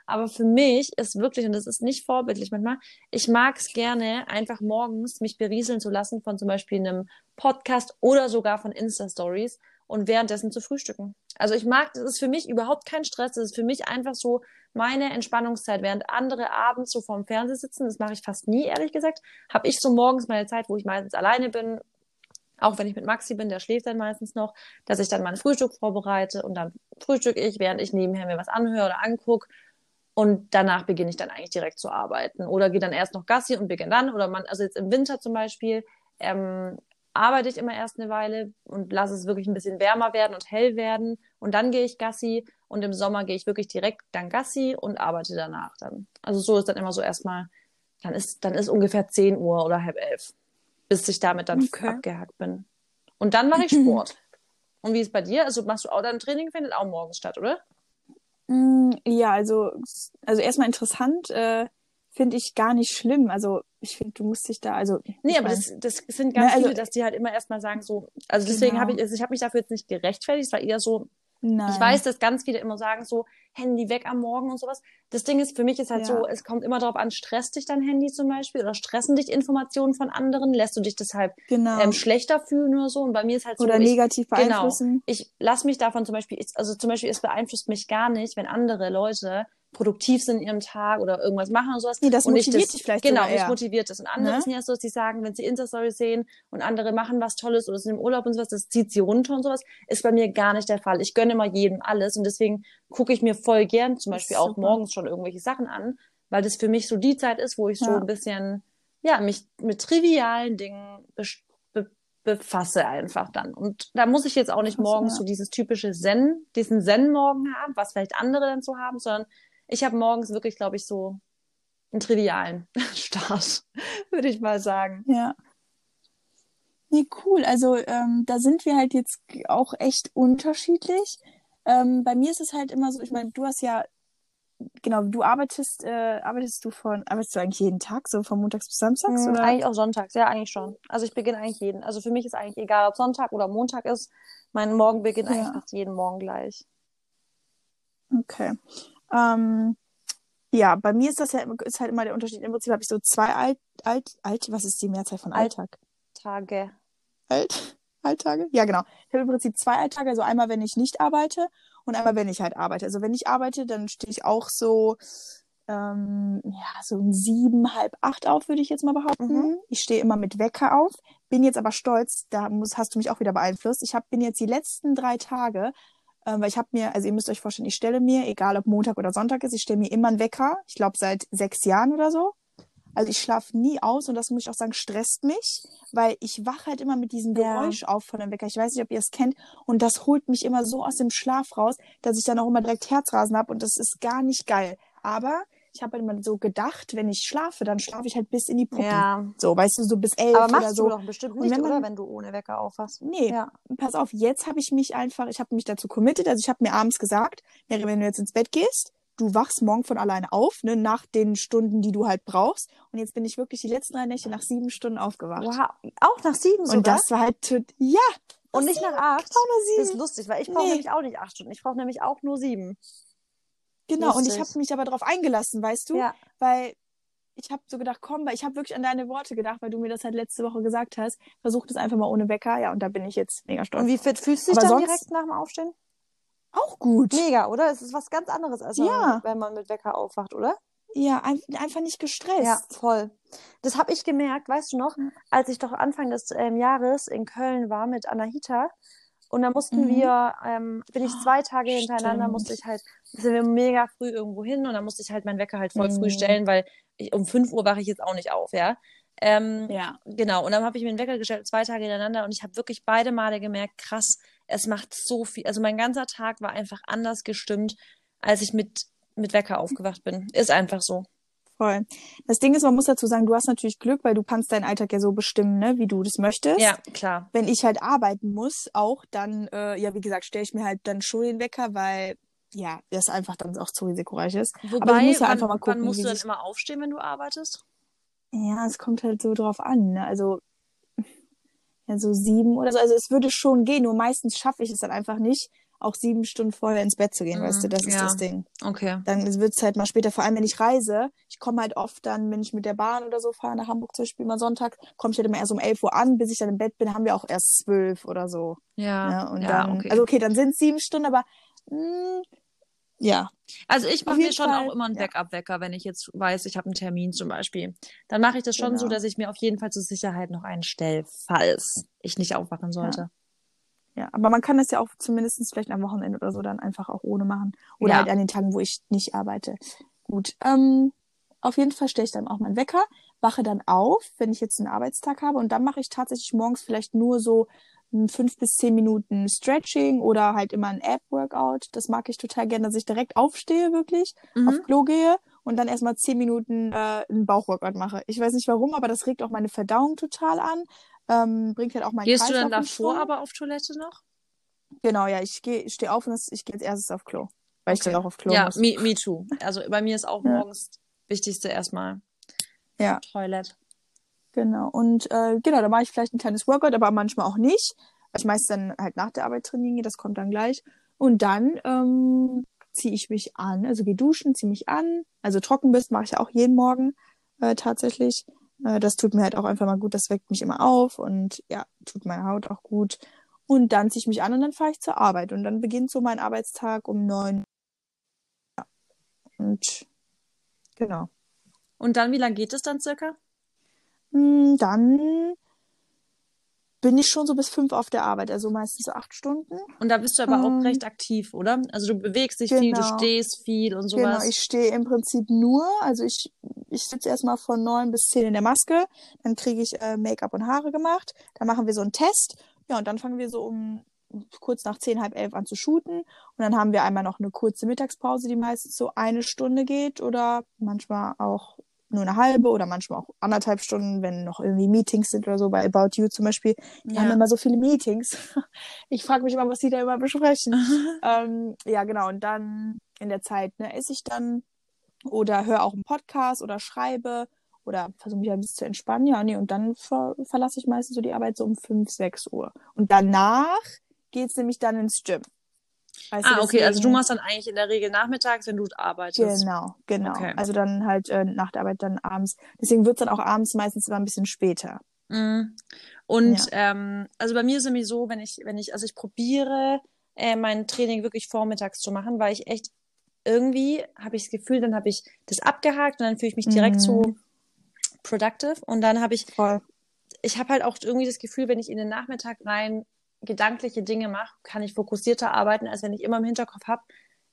S2: aber für mich ist wirklich, und das ist nicht vorbildlich manchmal, ich mag es gerne, einfach morgens mich berieseln zu lassen von zum Beispiel einem Podcast oder sogar von Insta-Stories und währenddessen zu frühstücken. Also ich mag, das ist für mich überhaupt kein Stress, das ist für mich einfach so meine Entspannungszeit, während andere abends so vorm Fernseher sitzen, das mache ich fast nie, ehrlich gesagt, habe ich so morgens meine Zeit, wo ich meistens alleine bin, auch wenn ich mit Maxi bin, der schläft dann meistens noch, dass ich dann mein Frühstück vorbereite und dann frühstücke ich, während ich nebenher mir was anhöre oder angucke. Und danach beginne ich dann eigentlich direkt zu arbeiten. Oder gehe dann erst noch Gassi und beginne dann. Oder man, also jetzt im Winter zum Beispiel, ähm, arbeite ich immer erst eine Weile und lasse es wirklich ein bisschen wärmer werden und hell werden. Und dann gehe ich Gassi. Und im Sommer gehe ich wirklich direkt dann Gassi und arbeite danach dann. Also so ist dann immer so erstmal, dann ist, dann ist ungefähr 10 Uhr oder halb elf, bis ich damit dann
S1: Okay.
S2: abgehakt bin. Und dann mache ich Sport. Und wie ist bei dir? Also machst du auch dein Training findet auch morgens statt, oder?
S1: Mm, Ja, also, also erstmal interessant, äh, finde ich gar nicht schlimm. Also ich finde, du musst dich da, also
S2: Nee, aber das, das sind ganz
S1: Ne, also-
S2: viele, dass die halt immer erstmal sagen so, also deswegen
S1: Genau.
S2: habe ich, also ich habe mich dafür jetzt nicht gerechtfertigt, es war eher so,
S1: nein.
S2: ich weiß, dass ganz viele immer sagen so, Handy weg am Morgen und sowas. Das Ding ist, für mich ist halt
S1: Ja.
S2: so, es kommt immer darauf an, stresst dich dein Handy zum Beispiel oder stressen dich Informationen von anderen, lässt du dich deshalb
S1: genau.
S2: ähm, schlechter fühlen oder so und bei mir ist halt so,
S1: Oder
S2: ich,
S1: negativ beeinflussen.
S2: ich lasse mich davon zum Beispiel, ich- also zum Beispiel, es beeinflusst mich gar nicht, wenn andere Leute produktiv sind in ihrem Tag oder irgendwas machen und sowas.
S1: Nee, das
S2: und
S1: motiviert dich vielleicht
S2: Genau, mich
S1: eher.
S2: motiviert das. Und andere
S1: Ne?
S2: sind ja so, dass sie sagen, wenn sie Insta-Stories sehen und andere machen was Tolles oder sind im Urlaub und sowas, das zieht sie runter und sowas, ist bei mir gar nicht der Fall. Ich gönne immer jedem alles und deswegen gucke ich mir voll gern zum
S1: Das
S2: Beispiel auch morgens schon irgendwelche Sachen an, weil das für mich so die Zeit ist, wo ich so
S1: Ja.
S2: ein bisschen, ja, mich mit trivialen Dingen befasse einfach dann. Und da muss ich jetzt auch nicht morgens
S1: ja.
S2: so dieses typische Zen, diesen Zen-Morgen haben, was vielleicht andere dann so haben, sondern ich habe morgens wirklich, glaube ich, so einen trivialen Start, würde ich mal sagen.
S1: Ja. Nee, cool. Also ähm, da sind wir halt jetzt auch echt unterschiedlich. Ähm, bei mir ist es halt immer so, ich meine, du hast ja, genau, du arbeitest, äh, arbeitest du von, arbeitest du eigentlich jeden Tag, so von montags bis samstags,
S2: Mhm,
S1: oder?
S2: Eigentlich auch sonntags, ja, eigentlich schon. Also ich beginne eigentlich jeden. Also für mich ist eigentlich egal, ob Sonntag oder Montag ist. Mein Morgen beginnt
S1: Ja.
S2: eigentlich fast jeden Morgen gleich.
S1: Okay. Ähm, ja, bei mir ist das ja ist halt immer der Unterschied. Im Prinzip habe ich so zwei alt, alt, alt, was ist die Mehrzahl von Alltag?
S2: Tage.
S1: Alt, Alltage? Ja, genau. Ich habe im Prinzip zwei Alltage, also einmal, wenn ich nicht arbeite und einmal, wenn ich halt arbeite. Also wenn ich arbeite, dann stehe ich auch so, ähm, ja, so um sieben, halb acht auf, würde ich jetzt mal behaupten.
S2: Mhm.
S1: Ich stehe immer mit Wecker auf, bin jetzt aber stolz, da muss, hast du mich auch wieder beeinflusst. Ich hab, bin jetzt die letzten drei Tage, ähm, weil ich habe mir, also ihr müsst euch vorstellen, ich stelle mir, egal ob Montag oder Sonntag ist, ich stelle mir immer einen Wecker. Ich glaube seit sechs Jahren oder so. Also ich schlafe nie aus und das muss ich auch sagen, stresst mich, weil ich wache halt immer mit diesem
S2: Ja.
S1: Geräusch auf von dem Wecker. Ich weiß nicht, ob ihr es kennt und das holt mich immer so aus dem Schlaf raus, dass ich dann auch immer direkt Herzrasen habe und das ist gar nicht geil. Aber ich habe halt immer so gedacht, wenn ich schlafe, dann schlafe ich halt bis in die Puppen.
S2: Ja.
S1: So, weißt du, so bis elf
S2: Aber
S1: oder
S2: machst
S1: so.
S2: du doch bestimmt nicht,
S1: wenn man-
S2: oder? Wenn du ohne Wecker aufwachst.
S1: Nee,
S2: Ja.
S1: pass auf, jetzt habe ich mich einfach, ich habe mich dazu committed, also ich habe mir abends gesagt, Mary, wenn du jetzt ins Bett gehst, du wachst morgen von alleine auf, ne, nach den Stunden, die du halt brauchst. Und jetzt bin ich wirklich die letzten drei Nächte nach sieben Stunden aufgewacht.
S2: Wow. Auch nach sieben sogar?
S1: Und das war halt, ja,
S2: Und nicht nach acht?
S1: auch nur
S2: Das ist
S1: sieben.
S2: lustig, weil ich brauche
S1: Nee.
S2: nämlich auch nicht acht Stunden. Ich brauche nämlich auch nur sieben.
S1: Genau, und ich
S2: lustig.
S1: habe mich aber darauf eingelassen, weißt du?
S2: Ja.
S1: Weil ich habe so gedacht, komm, weil ich habe wirklich an deine Worte gedacht, weil du mir das halt letzte Woche gesagt hast. Versuch das einfach mal ohne Wecker. Ja, und da bin ich jetzt mega stolz.
S2: Und wie fit fühlst du dich dann
S1: sonst-
S2: direkt nach dem Aufstehen?
S1: Auch gut.
S2: Mega, oder? Es ist was ganz anderes, als
S1: Ja.
S2: wenn man mit Wecker aufwacht, oder?
S1: Ja, ein, einfach nicht gestresst.
S2: Ja, voll. Das habe ich gemerkt, weißt du noch,
S1: Ja.
S2: als ich doch Anfang des ähm, Jahres in Köln war mit Anahita. Und da mussten
S1: Mhm.
S2: wir, ähm, bin ich zwei Tage hintereinander,
S1: Stimmt.
S2: musste ich halt, sind wir mega früh irgendwo hin und dann musste ich halt meinen Wecker halt voll früh
S1: Mhm.
S2: stellen, weil ich, um 5 Uhr wache ich jetzt auch nicht auf, ja. Ähm,
S1: Ja.
S2: Genau, und dann habe ich mir den Wecker gestellt, zwei Tage hintereinander und ich habe wirklich beide Male gemerkt, krass, es macht so viel. Also mein ganzer Tag war einfach anders gestimmt, als ich mit, mit Wecker aufgewacht bin. Ist einfach so.
S1: Voll. Das Ding ist, man muss dazu sagen, du hast natürlich Glück, weil du kannst deinen Alltag ja so bestimmen, ne, wie du das möchtest.
S2: Ja, klar.
S1: Wenn ich halt arbeiten muss, auch, dann, äh, ja, wie gesagt, stelle ich mir halt dann schon den Wecker, weil, ja, das einfach dann auch zu risikoreich ist.
S2: Wobei,
S1: Aber du musst ja
S2: wann,
S1: einfach mal gucken,
S2: wann musst du dann immer aufstehen, wenn du arbeitest?
S1: Ja, es kommt halt so drauf an, ne? Also, ja, so sieben oder so. Also es würde schon gehen, nur meistens schaffe ich es dann einfach nicht, auch sieben Stunden vorher ins Bett zu gehen,
S2: Mhm,
S1: weißt du, das ist
S2: ja.
S1: das Ding.
S2: Okay.
S1: Dann wird es halt mal später, vor allem wenn ich reise, ich komme halt oft dann, wenn ich mit der Bahn oder so fahre, nach Hamburg zum Beispiel mal Sonntag, komme ich halt immer erst um 11 Uhr an, bis ich dann im Bett bin, haben wir auch erst zwölf oder so.
S2: Ja.
S1: Ja, und
S2: ja,
S1: dann,
S2: okay.
S1: also okay, dann sind es sieben Stunden, aber mh, ja,
S2: Also ich mache mir schon
S1: Fall,
S2: auch immer einen
S1: ja.
S2: Backup-Wecker, wenn ich jetzt weiß, ich habe einen Termin zum Beispiel. Dann mache ich das schon so,
S1: Genau.
S2: dass ich mir auf jeden Fall zur Sicherheit noch einen stelle, falls ich nicht aufwachen sollte.
S1: Ja. Aber man kann das ja auch zumindest vielleicht am Wochenende oder so dann einfach auch ohne machen. Oder
S2: Ja.
S1: halt an den Tagen, wo ich nicht arbeite. Gut. Ähm, auf jeden Fall stelle ich dann auch meinen Wecker, wache dann auf, wenn ich jetzt einen Arbeitstag habe und dann mache ich tatsächlich morgens vielleicht nur so ein fünf bis zehn Minuten Stretching oder halt immer ein App-Workout. Das mag ich total gerne, dass ich direkt aufstehe wirklich,
S2: Mhm.
S1: auf Klo gehe und dann erstmal zehn Minuten äh, einen Bauchworkout mache. Ich weiß nicht warum, aber das regt auch meine Verdauung total an. Ähm, bringt halt auch meinen
S2: Gehst du dann
S1: Kreislauf
S2: davor
S1: Schwung.
S2: aber auf Toilette noch?
S1: Genau, ja, ich gehe, ich stehe auf und das, ich gehe als erstes auf Klo. Weil ich
S2: Okay.
S1: dann auch auf Klo
S2: ja,
S1: muss.
S2: me, me too. Also bei mir ist auch
S1: Ja.
S2: morgens Wichtigste erstmal
S1: Ja.
S2: Toilette.
S1: Genau. Und äh, genau, da mache ich vielleicht ein kleines Workout, aber manchmal auch nicht. Weil ich meist dann halt nach der Arbeit trainieren das kommt dann gleich. Und dann ähm, ziehe ich mich an, also gehe duschen, ziehe mich an. Also trocken bist mache ich auch jeden Morgen äh, tatsächlich. Äh, das tut mir halt auch einfach mal gut, das weckt mich immer auf und ja, tut meiner Haut auch gut. Und dann ziehe ich mich an und dann fahre ich zur Arbeit. Und dann beginnt so mein Arbeitstag um neun. Ja. Und genau.
S2: Und dann, wie lange geht es dann circa?
S1: Mm, Dann bin ich schon so bis fünf auf der Arbeit, also meistens so acht Stunden.
S2: Und da bist du aber
S1: Ähm,
S2: auch recht aktiv, oder? Also du bewegst dich viel, du
S1: genau.
S2: stehst viel und
S1: Genau,
S2: sowas.
S1: ich stehe im Prinzip nur, also ich, ich sitze erstmal von neun bis zehn in der Maske, dann kriege ich äh, Make-up und Haare gemacht, dann machen wir so einen Test, ja, und dann fangen wir so um kurz nach zehn, halb elf an zu shooten und dann haben wir einmal noch eine kurze Mittagspause, die meistens so eine Stunde geht oder manchmal auch nur eine halbe oder manchmal auch anderthalb Stunden, wenn noch irgendwie Meetings sind oder so, bei About You zum Beispiel. Die
S2: Ja.
S1: haben immer so viele Meetings. Ich frage mich immer, was die da immer besprechen. ähm, ja, genau. Und dann in der Zeit ne, esse ich dann oder höre auch einen Podcast oder schreibe oder versuche mich ein bisschen zu entspannen. Ja, nee, und dann ver verlasse ich meistens so die Arbeit so um 5, 6 Uhr. Und danach geht's nämlich dann ins Gym. Weißt du,
S2: ah, okay, also du machst dann eigentlich in der Regel nachmittags, wenn du arbeitest.
S1: Genau, genau.
S2: Okay.
S1: Also dann halt äh, nach der Arbeit dann abends. Deswegen wird's dann auch abends meistens immer ein bisschen später.
S2: Mhm. Und ähm, also bei mir ist es nämlich so, wenn ich, wenn ich, also ich probiere äh, mein Training wirklich vormittags zu machen, weil ich echt irgendwie habe ich das Gefühl, dann habe ich das abgehakt und dann fühle ich mich direkt
S1: Mhm.
S2: so productive und dann habe ich,
S1: Voll.
S2: ich habe halt auch irgendwie das Gefühl, wenn ich in den Nachmittag rein gedankliche Dinge mache, kann ich fokussierter arbeiten, als wenn ich immer im Hinterkopf habe,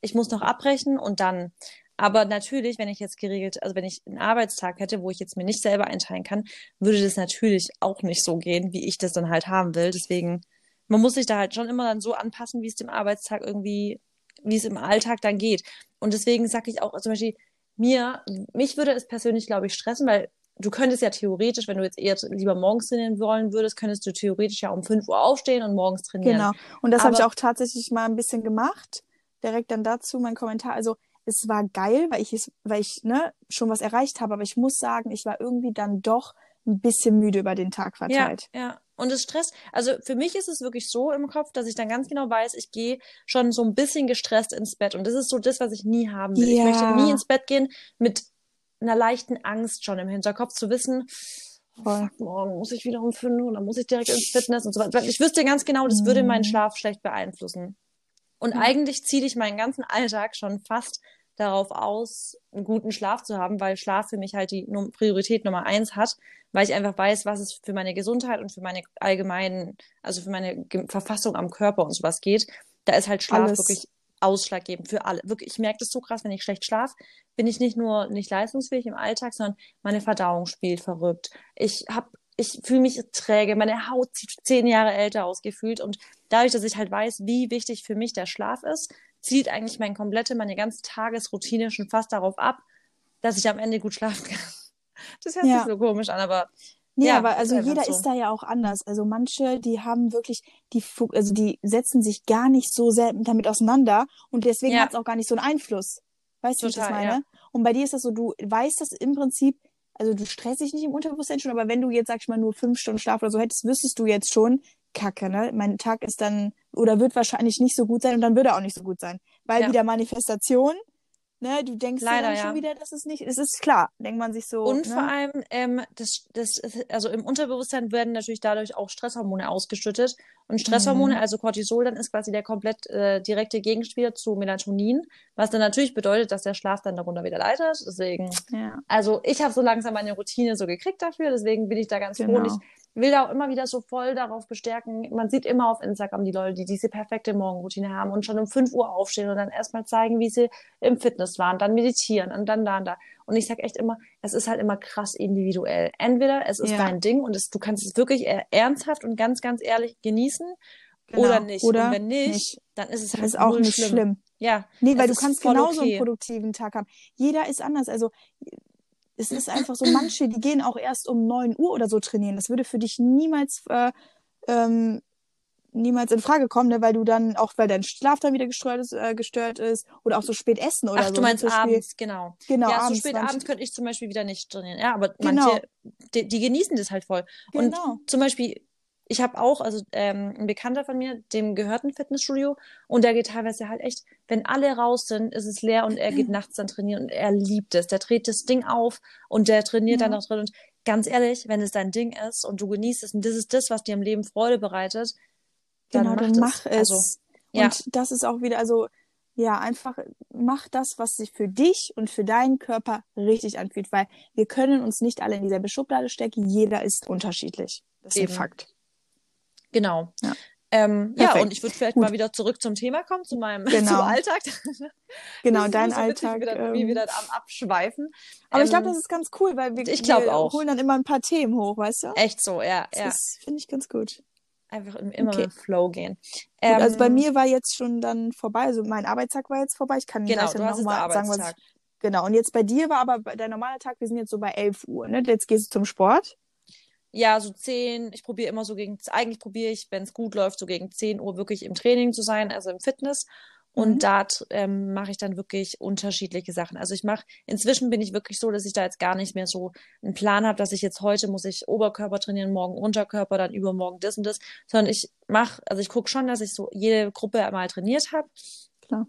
S2: ich muss noch abbrechen und dann. Aber natürlich, wenn ich jetzt geregelt, also wenn ich einen Arbeitstag hätte, wo ich jetzt mir nicht selber einteilen kann, würde das natürlich auch nicht so gehen, wie ich das dann halt haben will. Deswegen, man muss sich da halt schon immer dann so anpassen, wie es dem Arbeitstag irgendwie, wie es im Alltag dann geht. Und deswegen sage ich auch zum Beispiel, mir, mich würde es persönlich, glaube ich, stressen, weil du könntest ja theoretisch, wenn du jetzt eher lieber morgens trainieren wollen würdest, könntest du theoretisch ja um 5 Uhr aufstehen und morgens trainieren.
S1: Genau. Und das habe ich auch tatsächlich mal ein bisschen gemacht. Direkt dann dazu mein Kommentar. Also es war geil, weil ich es, weil ich ne, schon was erreicht habe, aber ich muss sagen, ich war irgendwie dann doch ein bisschen müde über den Tag verteilt.
S2: Ja, ja. Und es stresst, also für mich ist es wirklich so im Kopf, dass ich dann ganz genau weiß, ich gehe schon so ein bisschen gestresst ins Bett. Und das ist so das, was ich nie haben will. Ich
S1: Ja.
S2: möchte nie ins Bett gehen mit einer leichten Angst schon im Hinterkopf zu wissen, oh, fuck, morgen muss ich wieder um fünf oder muss ich direkt ins Fitness und so weiter. Ich wüsste ganz genau, das würde meinen
S1: Mhm.
S2: Schlaf schlecht beeinflussen. Und
S1: Ja.
S2: eigentlich ziele ich meinen ganzen Alltag schon fast darauf aus, einen guten Schlaf zu haben, weil Schlaf für mich halt die Num- Priorität Nummer eins hat, weil ich einfach weiß, was es für meine Gesundheit und für meine allgemeinen, also für meine Verfassung am Körper und sowas geht. Da ist halt Schlaf
S1: Alles.
S2: wirklich ausschlaggebend für alle. Wirklich, ich merke das so krass, wenn ich schlecht schlafe, bin ich nicht nur nicht leistungsfähig im Alltag, sondern meine Verdauung spielt verrückt. Ich hab, ich fühle mich träge, meine Haut sieht zehn Jahre älter ausgefühlt und dadurch, dass ich halt weiß, wie wichtig für mich der Schlaf ist, zielt eigentlich meine komplette, meine ganze Tagesroutine schon fast darauf ab, dass ich am Ende gut schlafen kann. Das hört
S1: Ja.
S2: sich so komisch an, aber Ja,
S1: aber
S2: ist
S1: also jeder
S2: so.
S1: ist da ja auch anders. Also manche, die haben wirklich, die, also die setzen sich gar nicht so sehr damit auseinander und deswegen
S2: Ja.
S1: hat es auch gar nicht so einen Einfluss. Weißt du, wie ich das meine?
S2: ja.
S1: Und bei dir ist das so, du weißt das im Prinzip, also du stresst dich nicht im Unterbewusstsein schon, aber wenn du jetzt, sag ich mal, nur fünf Stunden Schlaf oder so hättest, wüsstest du jetzt schon, kacke, ne? Mein Tag ist dann, oder wird wahrscheinlich nicht so gut sein und dann würde er auch nicht so gut sein. Weil
S2: Ja.
S1: wieder Manifestation, ne? Du denkst
S2: Leider,
S1: dann schon
S2: ja.
S1: wieder, das ist nicht, es ist klar, denkt man sich so.
S2: Und
S1: ne?
S2: vor allem, ähm, das, das, also im Unterbewusstsein werden natürlich dadurch auch Stresshormone ausgeschüttet. Und Stresshormone,
S1: Mhm.
S2: also Cortisol, dann ist quasi der komplett äh, direkte Gegenspieler zu Melatonin, was dann natürlich bedeutet, dass der Schlaf dann darunter wieder leidet. Deswegen,
S1: ja.
S2: also ich habe so langsam meine Routine so gekriegt dafür, deswegen bin ich da ganz froh.
S1: Genau.
S2: ich will da auch immer wieder so voll darauf bestärken. Man sieht immer auf Instagram die Leute, die diese perfekte Morgenroutine haben und schon um 5 Uhr aufstehen und dann erstmal zeigen, wie sie im Fitness waren, dann meditieren und dann da und da. Und ich sag echt immer, es ist halt immer krass individuell. Entweder es ist
S1: Ja.
S2: dein Ding und es, du kannst es wirklich eher ernsthaft und ganz, ganz ehrlich genießen
S1: Genau.
S2: oder nicht.
S1: Oder
S2: und wenn nicht,
S1: nicht.
S2: dann ist es halt
S1: ist auch nicht
S2: schlimm.
S1: schlimm.
S2: Ja,
S1: Nee, weil du kannst genauso
S2: okay.
S1: einen produktiven Tag haben. Jeder ist anders. Also es ist einfach so, manche, die gehen auch erst um 9 Uhr oder so trainieren. Das würde für dich niemals, äh, ähm, niemals in Frage kommen, ne? weil du dann, auch weil dein Schlaf dann wieder gestört ist, äh, gestört ist oder auch so spät essen oder
S2: Ach,
S1: so.
S2: du meinst
S1: Zum Beispiel-
S2: abends, genau.
S1: Genau,
S2: ja,
S1: abends.
S2: so spät
S1: manche-
S2: abends könnte ich zum Beispiel wieder nicht trainieren. Ja, aber
S1: Genau.
S2: manche, die, die genießen das halt voll.
S1: Genau.
S2: Und zum Beispiel, ich habe auch, also ähm, ein Bekannter von mir, dem gehört ein Fitnessstudio und der geht teilweise halt echt, wenn alle raus sind, ist es leer und er geht nachts dann trainieren und er liebt es. Der dreht das Ding auf und der trainiert
S1: Ja.
S2: dann noch drin. Und ganz ehrlich, wenn es dein Ding ist und du genießt es und das ist das, was dir im Leben Freude bereitet, dann
S1: Genau,
S2: mach
S1: dann mach es.
S2: Also, ja.
S1: Und das ist auch wieder, also ja, einfach mach das, was sich für dich und für deinen Körper richtig anfühlt, weil wir können uns nicht alle in dieselbe Schublade stecken. Jeder ist unterschiedlich. Das ist
S2: Eben.
S1: ein Fakt.
S2: Genau.
S1: Ja.
S2: Ähm, ja, und ich würde vielleicht
S1: Gut.
S2: mal wieder zurück zum Thema kommen, zu meinem
S1: Genau.
S2: zum Alltag.
S1: Genau, dein
S2: so
S1: Alltag.
S2: Wie wir, dann,
S1: ähm,
S2: wie dann am Abschweifen.
S1: aber ich
S2: Ähm,
S1: glaube, das ist ganz cool, weil wir,
S2: ich
S1: wir
S2: auch.
S1: holen dann immer ein paar Themen hoch, weißt du?
S2: Echt so, ja.
S1: Das
S2: ja.
S1: finde ich ganz gut.
S2: Einfach im- immer
S1: Okay.
S2: dem Flow gehen.
S1: Gut, also bei
S2: Ähm,
S1: mir war jetzt schon dann vorbei, also mein Arbeitstag war jetzt vorbei. Ich kann
S2: Genau,
S1: gleich dann nochmal sagen, was ich, genau. Und jetzt bei dir war aber dein normaler Tag, wir sind jetzt so bei 11 Uhr, ne? Jetzt gehst du zum Sport.
S2: Ja, so 10. Ich probiere immer so gegen, eigentlich probiere ich, wenn es gut läuft, so gegen 10 Uhr wirklich im Training zu sein, also im Fitness. Und
S1: Mhm.
S2: da ähm, mache ich dann wirklich unterschiedliche Sachen. Also ich mache, inzwischen bin ich wirklich so, dass ich da jetzt gar nicht mehr so einen Plan habe, dass ich jetzt heute muss ich Oberkörper trainieren, morgen Unterkörper, dann übermorgen das und das, sondern ich mache, also ich gucke schon, dass ich so jede Gruppe einmal trainiert habe.
S1: Klar.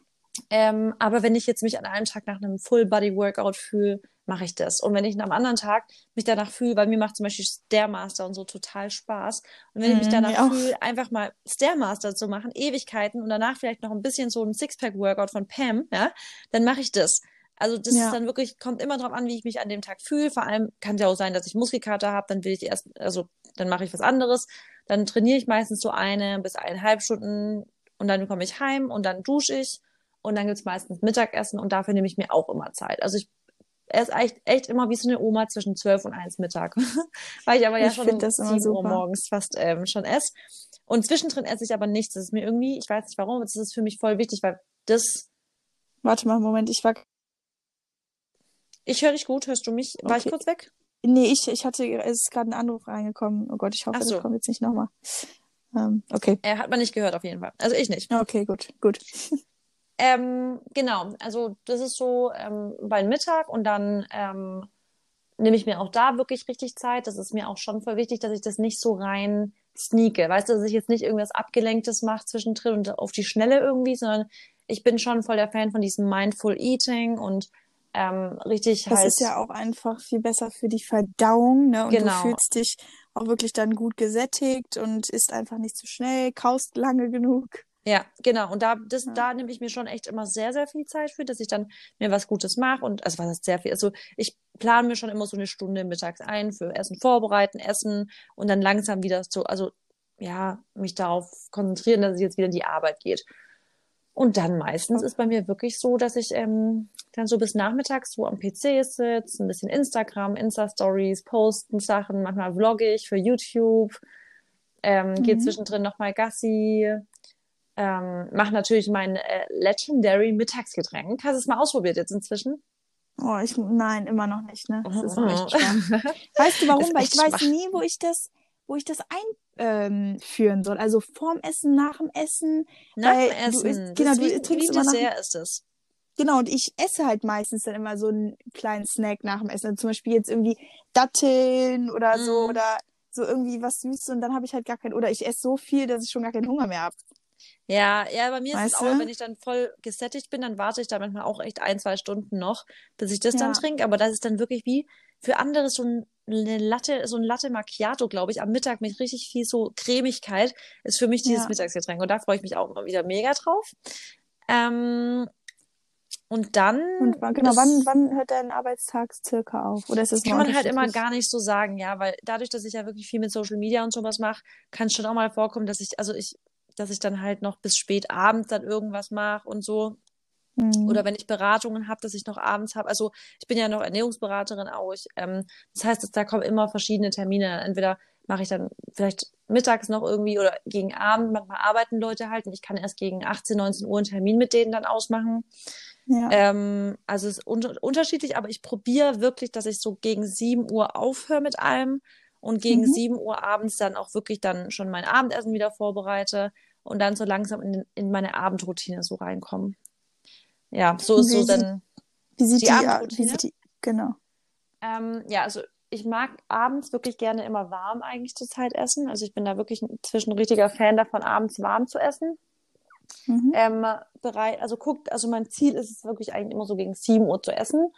S2: Ähm, aber wenn ich jetzt mich an einem Tag nach einem Full-Body-Workout fühle, mache ich das. Und wenn ich am anderen Tag mich danach fühle, weil mir macht zum Beispiel Stairmaster und so total Spaß. Und wenn ich mich
S1: Mhm,
S2: danach fühle, einfach mal Stairmaster zu machen, Ewigkeiten und danach vielleicht noch ein bisschen so ein Sixpack-Workout von Pam, ja, dann mache ich das. Also das
S1: Ja.
S2: ist dann wirklich, kommt immer drauf an, wie ich mich an dem Tag fühle. Vor allem kann es ja auch sein, dass ich Muskelkater habe, dann will ich erst, also dann mache ich was anderes. Dann trainiere ich meistens so eine bis eineinhalb Stunden und dann komme ich heim und dann dusche ich und dann gibt's meistens Mittagessen und dafür nehme ich mir auch immer Zeit. Also ich esse echt, echt immer wie so eine Oma zwischen zwölf und eins Mittag. Weil ich aber ja
S1: Ich
S2: schon um
S1: das
S2: sieben Uhr
S1: super.
S2: morgens fast ähm, schon esse. Und zwischendrin esse ich aber nichts. Das ist mir irgendwie, ich weiß nicht warum, aber das ist für mich voll wichtig, weil das,
S1: Warte mal, einen Moment, ich war.
S2: ich höre dich gut, hörst du mich? War ich
S1: Okay.
S2: kurz weg?
S1: Nee, ich, ich hatte, es ist gerade ein Anruf reingekommen. Oh Gott, ich hoffe,
S2: so.
S1: das kommt jetzt nicht nochmal. Ähm, okay.
S2: Er hat man nicht gehört auf jeden Fall. Also ich nicht.
S1: Okay, gut, gut.
S2: Ähm, genau, also das ist so ähm, bei Mittag und dann ähm, nehme ich mir auch da wirklich richtig Zeit. Das ist mir auch schon voll wichtig, dass ich das nicht so rein sneake. Weißt du, dass ich jetzt nicht irgendwas Abgelenktes mache zwischendrin und auf die Schnelle irgendwie, sondern ich bin schon voll der Fan von diesem Mindful Eating und ähm, richtig
S1: Das
S2: halt.
S1: ist ja auch einfach viel besser für die Verdauung, ne? Und
S2: Genau.
S1: du fühlst dich auch wirklich dann gut gesättigt und isst einfach nicht zu schnell, kaust lange genug.
S2: Ja, genau. Und da, das,
S1: Ja.
S2: da nehme ich mir schon echt immer sehr, sehr viel Zeit für, dass ich dann mir was Gutes mache. Und also was heißt sehr viel? Also ich plane mir schon immer so eine Stunde mittags ein für Essen vorbereiten, Essen und dann langsam wieder so, also ja, mich darauf konzentrieren, dass es jetzt wieder in die Arbeit geht. Und dann meistens ist bei mir wirklich so, dass ich ähm, dann so bis nachmittags so am PC sitze, ein bisschen Instagram, Insta-Stories, posten Sachen, manchmal vlogge ich für YouTube, ähm, gehe
S1: Mhm.
S2: zwischendrin nochmal Gassi, ähm, mache natürlich mein äh, Legendary Mittagsgetränk. Hast du es mal ausprobiert jetzt inzwischen?
S1: Oh, ich, nein, immer noch nicht, ne? Das ist echt schwer. Weißt du warum? Weil ich weiß nie, wo ich das, wo ich das einführen soll. Also vorm Essen, nach dem Essen.
S2: Nach dem
S1: du
S2: Essen.
S1: isst-
S2: das
S1: genau,
S2: ist
S1: du
S2: wie,
S1: trinkst
S2: wie
S1: immer nach-
S2: ist es.
S1: Genau, und ich esse halt meistens dann immer so einen kleinen Snack nach dem Essen. Also zum Beispiel jetzt irgendwie Datteln oder so
S2: Mhm.
S1: oder so irgendwie was Süßes und dann habe ich halt gar keinen, oder ich esse so viel, dass ich schon gar keinen Hunger mehr habe.
S2: Ja, ja, bei mir ist es
S1: Weißt
S2: auch,
S1: du?
S2: wenn ich dann voll gesättigt bin, dann warte ich da manchmal auch echt ein, zwei Stunden noch, bis ich das dann
S1: Ja.
S2: trinke. Aber das ist dann wirklich wie für andere so ein, eine Latte, so ein Latte Macchiato, glaube ich, am Mittag mit richtig viel so Cremigkeit, ist für mich dieses
S1: Ja.
S2: Mittagsgetränk. Und da freue ich mich auch immer wieder mega drauf. Ähm, und dann.
S1: Und wann, genau,
S2: das-
S1: wann, wann hört dein Arbeitstag circa auf? Oder ist es
S2: Das kann man halt immer gar nicht so sagen, ja, weil dadurch, dass ich ja wirklich viel mit Social Media und sowas mache, kann es schon auch mal vorkommen, dass ich, also ich, dass ich dann halt noch bis spät abends dann irgendwas mache und so.
S1: Mhm.
S2: Oder wenn ich Beratungen habe, dass ich noch abends habe. Also ich bin ja noch Ernährungsberaterin auch. Ich, ähm, das heißt, dass da kommen immer verschiedene Termine. Entweder mache ich dann vielleicht mittags noch irgendwie oder gegen Abend. Manchmal arbeiten Leute halt und ich kann erst gegen 18, 19 Uhr einen Termin mit denen dann ausmachen.
S1: Ja.
S2: Ähm, also es ist unter unterschiedlich, aber ich probiere wirklich, dass ich so gegen 7 Uhr aufhöre mit allem und gegen
S1: Mhm.
S2: 7 Uhr abends dann auch wirklich dann schon mein Abendessen wieder vorbereite und dann so langsam in, in meine Abendroutine so reinkomme. Ja, so ist so dann.
S1: Wie sieht
S2: die
S1: die,
S2: Abendroutine?
S1: wie sieht die, genau.
S2: Ähm, ja, also ich mag abends wirklich gerne immer warm eigentlich zur Zeit essen. Also ich bin da wirklich inzwischen ein richtiger Fan davon, abends warm zu essen.
S1: Mhm.
S2: ähm, bereit, also guckt, also mein Ziel ist es wirklich eigentlich immer so gegen 7 Uhr zu essen.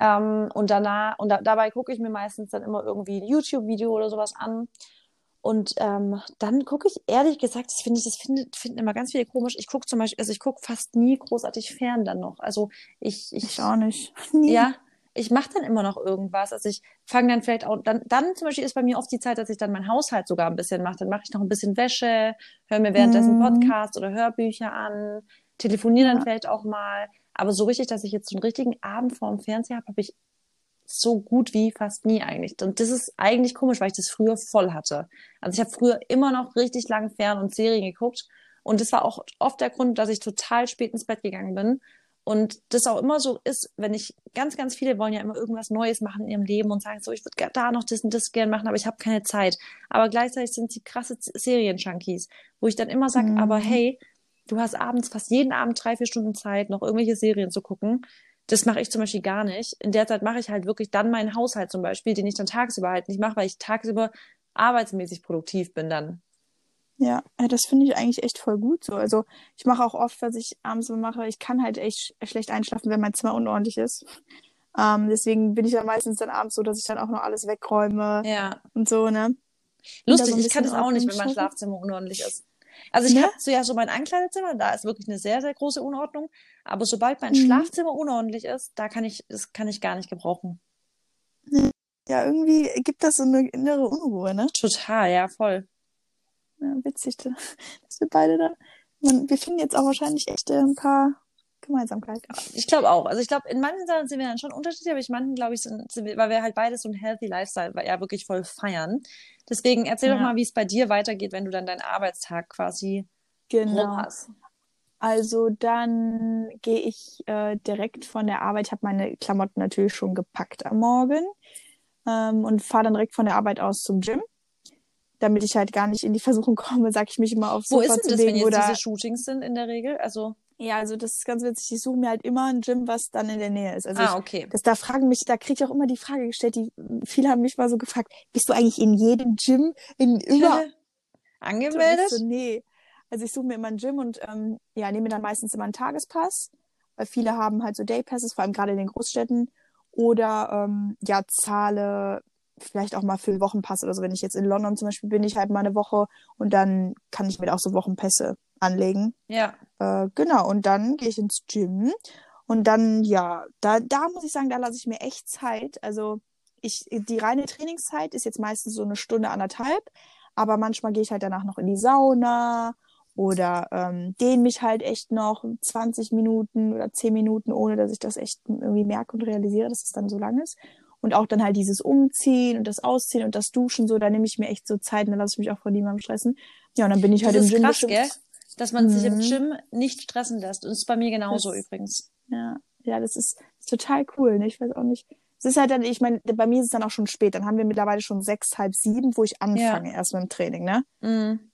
S2: Ähm, und danach, und da, dabei gucke ich mir meistens dann immer irgendwie ein YouTube-Video oder sowas an. Und ähm, dann gucke ich, ehrlich gesagt, das finde ich, das finde, finden immer ganz viele komisch. Ich gucke zum Beispiel, also ich gucke fast nie großartig fern dann noch. Also ich, ich,
S1: Ich auch nicht. Nie.
S2: ja, ich mache dann immer noch irgendwas. Also ich fange dann vielleicht auch, dann, dann zum Beispiel ist bei mir oft die Zeit, dass ich dann meinen Haushalt sogar ein bisschen mache. Dann mache ich noch ein bisschen Wäsche, höre mir währenddessen
S1: Mhm.
S2: Podcasts oder Hörbücher an, telefoniere dann
S1: Ja.
S2: vielleicht auch mal. Aber so richtig, dass ich jetzt so einen richtigen Abend vor dem Fernseher habe, habe ich so gut wie fast nie eigentlich. Und das ist eigentlich komisch, weil ich das früher voll hatte. Also ich habe früher immer noch richtig lang Fern- und Serien geguckt. Und das war auch oft der Grund, dass ich total spät ins Bett gegangen bin. Und das auch immer so ist, wenn ich, ganz, ganz viele wollen ja immer irgendwas Neues machen in ihrem Leben und sagen so, ich würde da noch das und das gern machen, aber ich habe keine Zeit. Aber gleichzeitig sind sie krasse Serien-Junkies, wo ich dann immer sage,
S1: Mhm.
S2: aber hey, du hast abends fast jeden Abend drei, vier Stunden Zeit, noch irgendwelche Serien zu gucken. Das mache ich zum Beispiel gar nicht. In der Zeit mache ich halt wirklich dann meinen Haushalt zum Beispiel, den ich dann tagsüber halt nicht mache, weil ich tagsüber arbeitsmäßig produktiv bin dann.
S1: Ja, ja, das finde ich eigentlich echt voll gut so. Also ich mache auch oft, was ich abends mache, ich kann halt echt sch- schlecht einschlafen, wenn mein Zimmer unordentlich ist. Ähm, deswegen bin ich dann meistens dann abends so, dass ich dann auch noch alles wegräume
S2: Ja.
S1: und so, ne?
S2: Lustig,
S1: so
S2: ich kann das auch nicht, wenn mein. Schlafzimmer unordentlich ist. Also ich
S1: Ne?
S2: habe so ja so mein Ankleidezimmer, da ist wirklich eine sehr, sehr große Unordnung. Aber sobald mein
S1: Mhm.
S2: Schlafzimmer unordentlich ist, da kann ich, das kann ich gar nicht gebrauchen.
S1: Ja, irgendwie gibt das so eine innere Unruhe, ne?
S2: Total, ja, voll.
S1: Ja, witzig, da- dass wir beide da. Man, wir finden jetzt auch wahrscheinlich echt äh, ein paar Gemeinsamkeiten.
S2: Ich glaube auch. Also ich glaube, in manchen Sachen sind wir dann schon unterschiedlich, aber ich manchen, glaube ich, sind, sind wir, weil wir halt beide so ein healthy Lifestyle ja wirklich voll feiern. Deswegen erzähl doch
S1: Ja.
S2: mal, wie es bei dir weitergeht, wenn du dann deinen Arbeitstag quasi rum
S1: Genau.
S2: hast.
S1: Also dann gehe ich äh, direkt von der Arbeit. Ich habe meine Klamotten natürlich schon gepackt am Morgen ähm, und fahre dann direkt von der Arbeit aus zum Gym, damit ich halt gar nicht in die Versuchung komme, sag ich mich immer aufs
S2: Wo
S1: Sofa
S2: ist denn
S1: zu
S2: das, wenn
S1: legen
S2: jetzt
S1: oder
S2: diese Shootings sind in der Regel? Also,
S1: ja, also das ist ganz witzig. Ich suche mir halt immer ein Gym, was dann in der Nähe ist. Also
S2: ah,
S1: ich,
S2: okay.
S1: das, da fragen mich, da kriege ich auch immer die Frage gestellt, die viele haben mich mal so gefragt, bist du eigentlich in jedem Gym in über
S2: Angemeldet?
S1: So, nee. Also ich suche mir immer ein Gym und ähm, ja, nehme dann meistens immer einen Tagespass, weil viele haben halt so Daypasses, vor allem gerade in den Großstädten. Oder ähm, ja, zahle vielleicht auch mal für einen Wochenpass oder so. Wenn ich jetzt in London zum Beispiel bin, ich halt mal eine Woche und dann kann ich mir auch so Wochenpässe anlegen.
S2: Ja.
S1: Äh, genau, und dann gehe ich ins Gym und dann, ja, da, da muss ich sagen, da lasse ich mir echt Zeit. Also ich, die reine Trainingszeit ist jetzt meistens so eine Stunde, anderthalb, aber manchmal gehe ich halt danach noch in die Sauna oder ähm, dehne mich halt echt noch 20 Minuten oder 10 Minuten, ohne dass ich das echt irgendwie merke und realisiere, dass es dann so lang ist. Und auch dann halt dieses Umziehen und das Ausziehen und das Duschen, so, da nehme ich mir echt so Zeit und dann lasse ich mich auch von niemandem stressen. Ja, und dann bin ich halt
S2: Das
S1: im Gym
S2: krass,
S1: bestimmt
S2: gell? Dass man sich im
S1: Mhm.
S2: Gym nicht stressen lässt. Und das ist bei mir genauso
S1: Das-
S2: übrigens.
S1: Ja, Ja, das ist, ist total cool. Ne? Ich weiß auch nicht. Es ist halt dann, ich meine, bei mir ist es dann auch schon spät. Dann haben wir mittlerweile schon sechs, halb sieben, wo ich anfange ja. erst mit dem Training, ne? Mhm.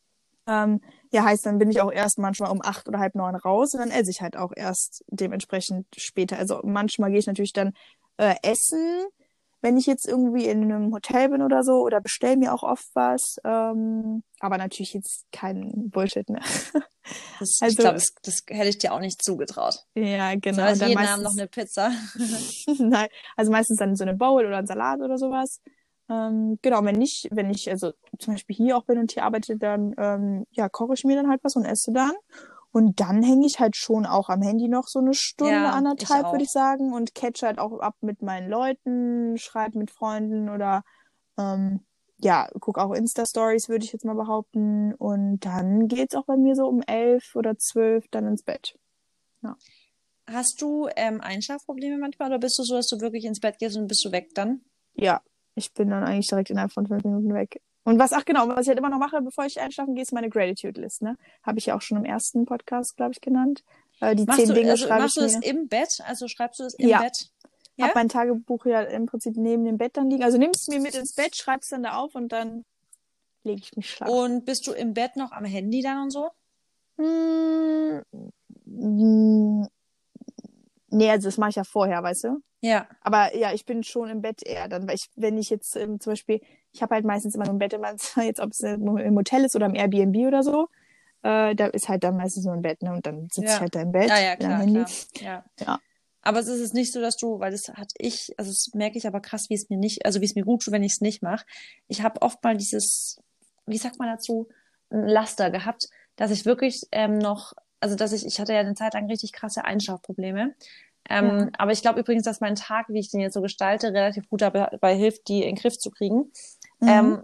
S1: Ähm, ja, heißt, dann bin ich auch erst manchmal um acht oder halb neun raus und dann esse ich halt auch erst dementsprechend später. Also manchmal gehe ich natürlich dann äh, essen, wenn ich jetzt irgendwie in einem Hotel bin oder so, oder bestell mir auch oft was. Ähm, aber natürlich jetzt kein Bullshit, ne?
S2: Das, also, ich glaube, das, das, hätte ich dir auch nicht zugetraut.
S1: Ja, genau.
S2: Also jeden meistens, Abend noch eine Pizza.
S1: Nein, also meistens dann so eine Bowl oder ein Salat oder sowas. Ähm, genau, wenn nicht, wenn ich also zum Beispiel hier auch bin und hier arbeite, dann ähm, ja, koche ich mir dann halt was und esse dann. Und dann hänge ich halt schon auch am Handy noch so eine Stunde, ja, anderthalb, würde ich sagen, und catch halt auch ab mit meinen Leuten, schreibe mit Freunden oder ähm, ja, guck auch Insta-Stories, würde ich jetzt mal behaupten. Und dann geht's auch bei mir so um elf oder zwölf dann ins Bett. Ja.
S2: Hast du ähm, Einschlafprobleme manchmal oder bist du so, dass du wirklich ins Bett gehst und bist du weg dann?
S1: Ja, ich bin dann eigentlich direkt innerhalb von fünf Minuten weg. Und was, ach genau, was ich halt immer noch mache, bevor ich einschlafen gehe, ist meine Gratitude-List, ne? Habe ich ja auch schon im ersten Podcast, glaube ich, genannt. Äh, die
S2: machst
S1: zehn
S2: du,
S1: Dinge
S2: also,
S1: schreibe
S2: machst
S1: ich
S2: du das
S1: mir.
S2: im Bett? Also schreibst du das im
S1: Ja.
S2: Bett?
S1: Ja? Hab mein Tagebuch ja im Prinzip neben dem Bett dann liegen. Also nimmst du mir mit ins Bett, schreibst dann da auf und dann lege ich mich schlafen.
S2: Und bist du im Bett noch am Handy dann und so?
S1: Mm, mm, nee, also das mache ich ja vorher, weißt du?
S2: Ja.
S1: Aber ja, ich bin schon im Bett eher dann, weil ich, wenn ich jetzt ähm, zum Beispiel, ich habe halt meistens immer nur ein Bett, immer, jetzt ob es im Hotel ist oder im Airbnb oder so, äh, da ist halt dann meistens nur ein Bett, ne? Und dann sitze
S2: Ja.
S1: ich halt da im Bett,
S2: Ja, ja, klar, klar. Ja.
S1: Ja.
S2: Aber es ist es nicht so, dass du, weil das hat ich, also das merke ich aber krass, wie es mir nicht, also wie es mir gut tut, wenn ich es nicht mache. Ich habe oft mal dieses, wie sagt man dazu, ein Laster gehabt, dass ich wirklich ähm, noch, also dass ich, ich hatte ja eine Zeit lang richtig krasse Einschlafprobleme. Ähm,
S1: Ja.
S2: Aber ich glaube übrigens, dass mein Tag, wie ich den jetzt so gestalte, relativ gut dabei hilft, die in den Griff zu kriegen.
S1: Mhm.
S2: Ähm,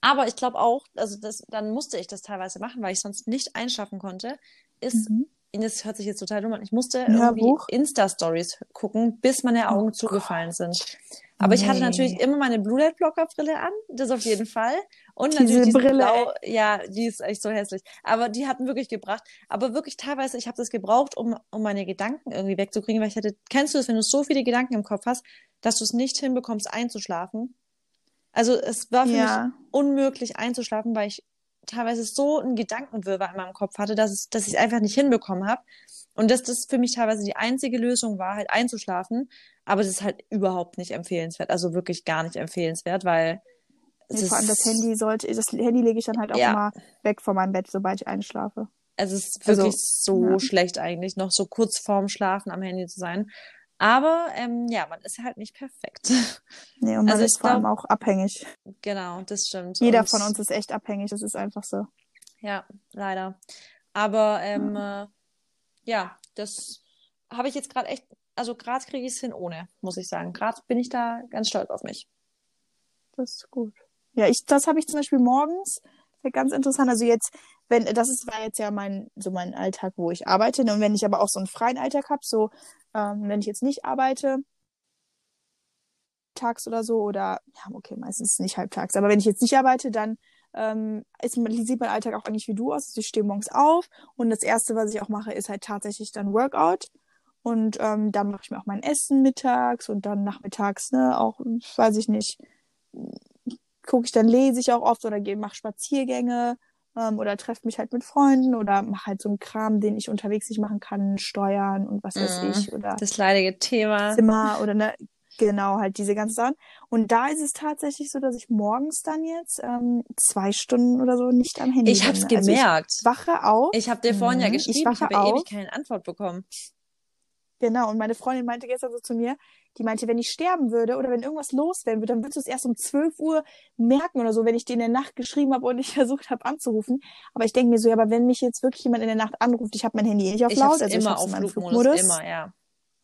S2: aber ich glaube auch, also das, dann musste ich das teilweise machen, weil ich sonst nicht einschlafen konnte, ist,
S1: Mhm.
S2: das hört sich jetzt total dumm an, ich musste
S1: Ein
S2: irgendwie? Insta-Stories gucken, bis meine Augen
S1: Oh
S2: zugefallen sind. Aber ich hatte
S1: Nee.
S2: natürlich immer meine Blue Light Blocker Brille an, das auf jeden Fall. Und
S1: Diese
S2: natürlich
S1: Brille,
S2: blau, ja, die ist echt so hässlich. Aber die hatten wirklich gebracht. Aber wirklich teilweise, ich habe das gebraucht, um, um meine Gedanken irgendwie wegzukriegen, weil ich hatte, kennst du das, wenn du so viele Gedanken im Kopf hast, dass du es nicht hinbekommst einzuschlafen? Also es war für
S1: Ja.
S2: mich unmöglich einzuschlafen, weil ich teilweise so einen Gedankenwirrwarr in meinem Kopf hatte, dass, es, dass ich es einfach nicht hinbekommen habe. Und dass das für mich teilweise die einzige Lösung war, halt einzuschlafen. Aber das ist halt überhaupt nicht empfehlenswert. Also wirklich gar nicht empfehlenswert, weil
S1: Nee, vor allem das Handy sollte, das Handy lege ich dann halt auch
S2: Ja.
S1: immer weg von meinem Bett, sobald ich einschlafe.
S2: Es ist
S1: Also,
S2: wirklich so
S1: ja.
S2: schlecht eigentlich, noch so kurz vorm Schlafen am Handy zu sein. Aber ähm, ja, man ist halt nicht perfekt.
S1: Nee, und man
S2: Also
S1: ist vor allem
S2: glaub-
S1: auch abhängig.
S2: genau, das stimmt.
S1: Jeder
S2: Und-
S1: von uns ist echt abhängig, das ist einfach so.
S2: Ja, leider. Aber ähm, äh, ja, das habe ich jetzt gerade echt, also gerade kriege ich es hin ohne, muss ich sagen. Gerade bin ich da ganz stolz auf mich.
S1: Das ist gut. Ja, ich, das habe ich zum Beispiel morgens. Ganz interessant. Also jetzt, wenn, das ist, war jetzt ja mein, so mein Alltag, wo ich arbeite. Und wenn ich aber auch so einen freien Alltag habe, so, ähm, wenn ich jetzt nicht arbeite, tags oder so, oder, ja, okay, meistens nicht halbtags, aber wenn ich jetzt nicht arbeite, dann ähm, ist, sieht mein Alltag auch eigentlich wie du aus. Also ich stehe morgens auf und das erste, was ich auch mache, ist halt tatsächlich dann Workout. Und ähm, dann mache ich mir auch mein Essen mittags und dann nachmittags, ne, auch, weiß ich nicht, gucke ich, dann lese ich auch oft oder gehe, mache Spaziergänge ähm, oder treffe mich halt mit Freunden oder mache halt so einen Kram, den ich unterwegs nicht machen kann, steuern und was weiß
S2: Mhm.
S1: ich oder
S2: Das leidige Thema.
S1: Zimmer oder ne, genau, halt diese ganzen Sachen. Und da ist es tatsächlich so, dass ich morgens dann jetzt ähm, zwei Stunden oder so nicht am Handy
S2: Ich hab's
S1: bin. Also
S2: gemerkt.
S1: ich wache auf.
S2: Ich habe dir vorhin ja
S1: Mhm,
S2: geschrieben,
S1: ich
S2: ich, habe
S1: auf.
S2: ewig keine Antwort bekommen.
S1: Genau, und meine Freundin meinte gestern so zu mir, die meinte, wenn ich sterben würde oder wenn irgendwas los werden würde, dann würdest du es erst um 12 Uhr merken oder so, wenn ich dir in der Nacht geschrieben habe und ich versucht habe anzurufen. Aber ich denke mir so, ja, aber wenn mich jetzt wirklich jemand in der Nacht anruft, ich habe mein Handy eh nicht auf
S2: Ich
S1: laut, also ich
S2: immer
S1: hab's
S2: auf Flugmodus,
S1: Flugmodus.
S2: immer, ja.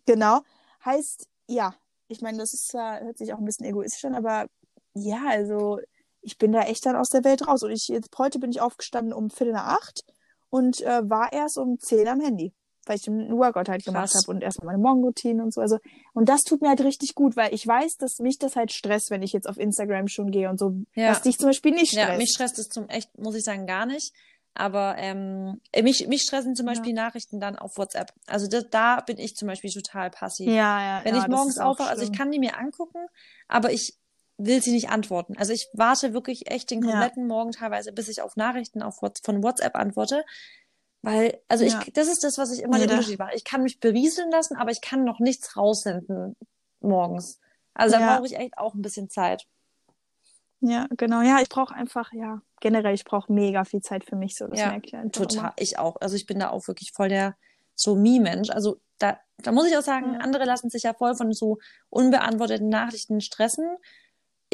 S1: Genau. Heißt, ja, ich meine, das ist zwar, hört sich auch ein bisschen egoistisch an, aber ja, also ich bin da echt dann aus der Welt raus. Und ich jetzt heute bin ich aufgestanden um Viertel nach acht und äh, war erst um zehn am Handy, weil ich einen Workout halt gemacht habe und erstmal meine Morgenroutine und so. Also, und das tut mir halt richtig gut, weil ich weiß, dass mich das halt stresst, wenn ich jetzt auf Instagram schon gehe und so,
S2: Ja.
S1: was dich zum Beispiel nicht
S2: Ja,
S1: stresst.
S2: mich stresst es zum echt, muss ich sagen, gar nicht. Aber ähm, mich, mich stressen zum Beispiel ja. Nachrichten dann auf WhatsApp. Also das, da bin ich zum Beispiel total passiv.
S1: Ja, ja,
S2: Wenn
S1: ja,
S2: ich morgens aufwache, also ich kann die mir angucken, aber ich will sie nicht antworten. Also ich warte wirklich echt den kompletten ja. Morgen teilweise, bis ich auf Nachrichten auf, von WhatsApp antworte. Weil, also ja. ich, das ist das, was ich immer ja, den Unterschied mache. Ich kann mich berieseln lassen, aber ich kann noch nichts raussenden morgens. Also da brauche ich echt auch ein bisschen Zeit.
S1: Ja, genau. Ja, ich brauche einfach, ja, generell, ich brauche mega viel Zeit für mich. So, das
S2: ja,
S1: merke ich
S2: einfach Total, immer. ich auch. Also ich bin da auch wirklich voll der so Me-Mensch. Also da, da muss ich auch sagen, andere lassen sich ja voll von so unbeantworteten Nachrichten stressen.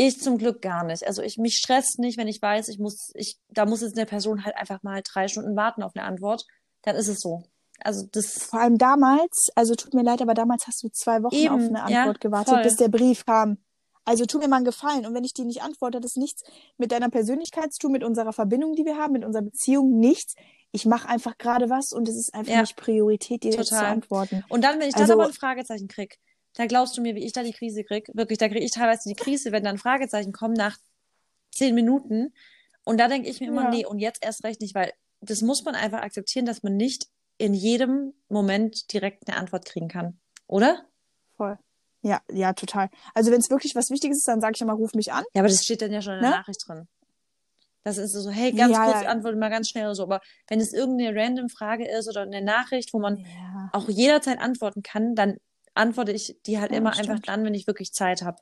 S2: Ich zum Glück gar nicht. Also ich mich stresst nicht, wenn ich weiß, ich muss, ich, da muss jetzt eine Person halt einfach mal drei Stunden warten auf eine Antwort. Dann ist es so. Also das.
S1: Vor allem damals, also tut mir leid, aber damals hast du zwei Wochen Eben, auf eine Antwort ja, gewartet, voll. bis der Brief kam. Also tu mir mal einen Gefallen. Und wenn ich dir nicht antworte, hat es nichts mit deiner Persönlichkeit zu tun, mit unserer Verbindung, die wir haben, mit unserer Beziehung, nichts. Ich mache einfach gerade was und es ist einfach ja. nicht Priorität, dir zu antworten.
S2: Und dann, wenn ich dann also, aber ein Fragezeichen krieg, da glaubst du mir, wie ich da die Krise krieg. Wirklich, da kriege ich teilweise die Krise, wenn dann Fragezeichen kommen nach zehn Minuten. Und da denke ich mir immer, ja. nee, und jetzt erst recht nicht, weil das muss man einfach akzeptieren, dass man nicht in jedem Moment direkt eine Antwort kriegen kann. Oder?
S1: Voll. Ja, ja, total. Also wenn es wirklich was Wichtiges ist, dann sage ich immer, ruf mich an.
S2: Ja, aber das steht dann ja schon in der ne? Nachricht drin. Das ist so, hey, ganz ja, kurz, ja. antworte mal ganz schnell oder so. Aber wenn es irgendeine random Frage ist oder eine Nachricht, wo man ja. auch jederzeit antworten kann, dann antworte ich die halt immer stimmt. einfach dann, wenn ich wirklich Zeit habe.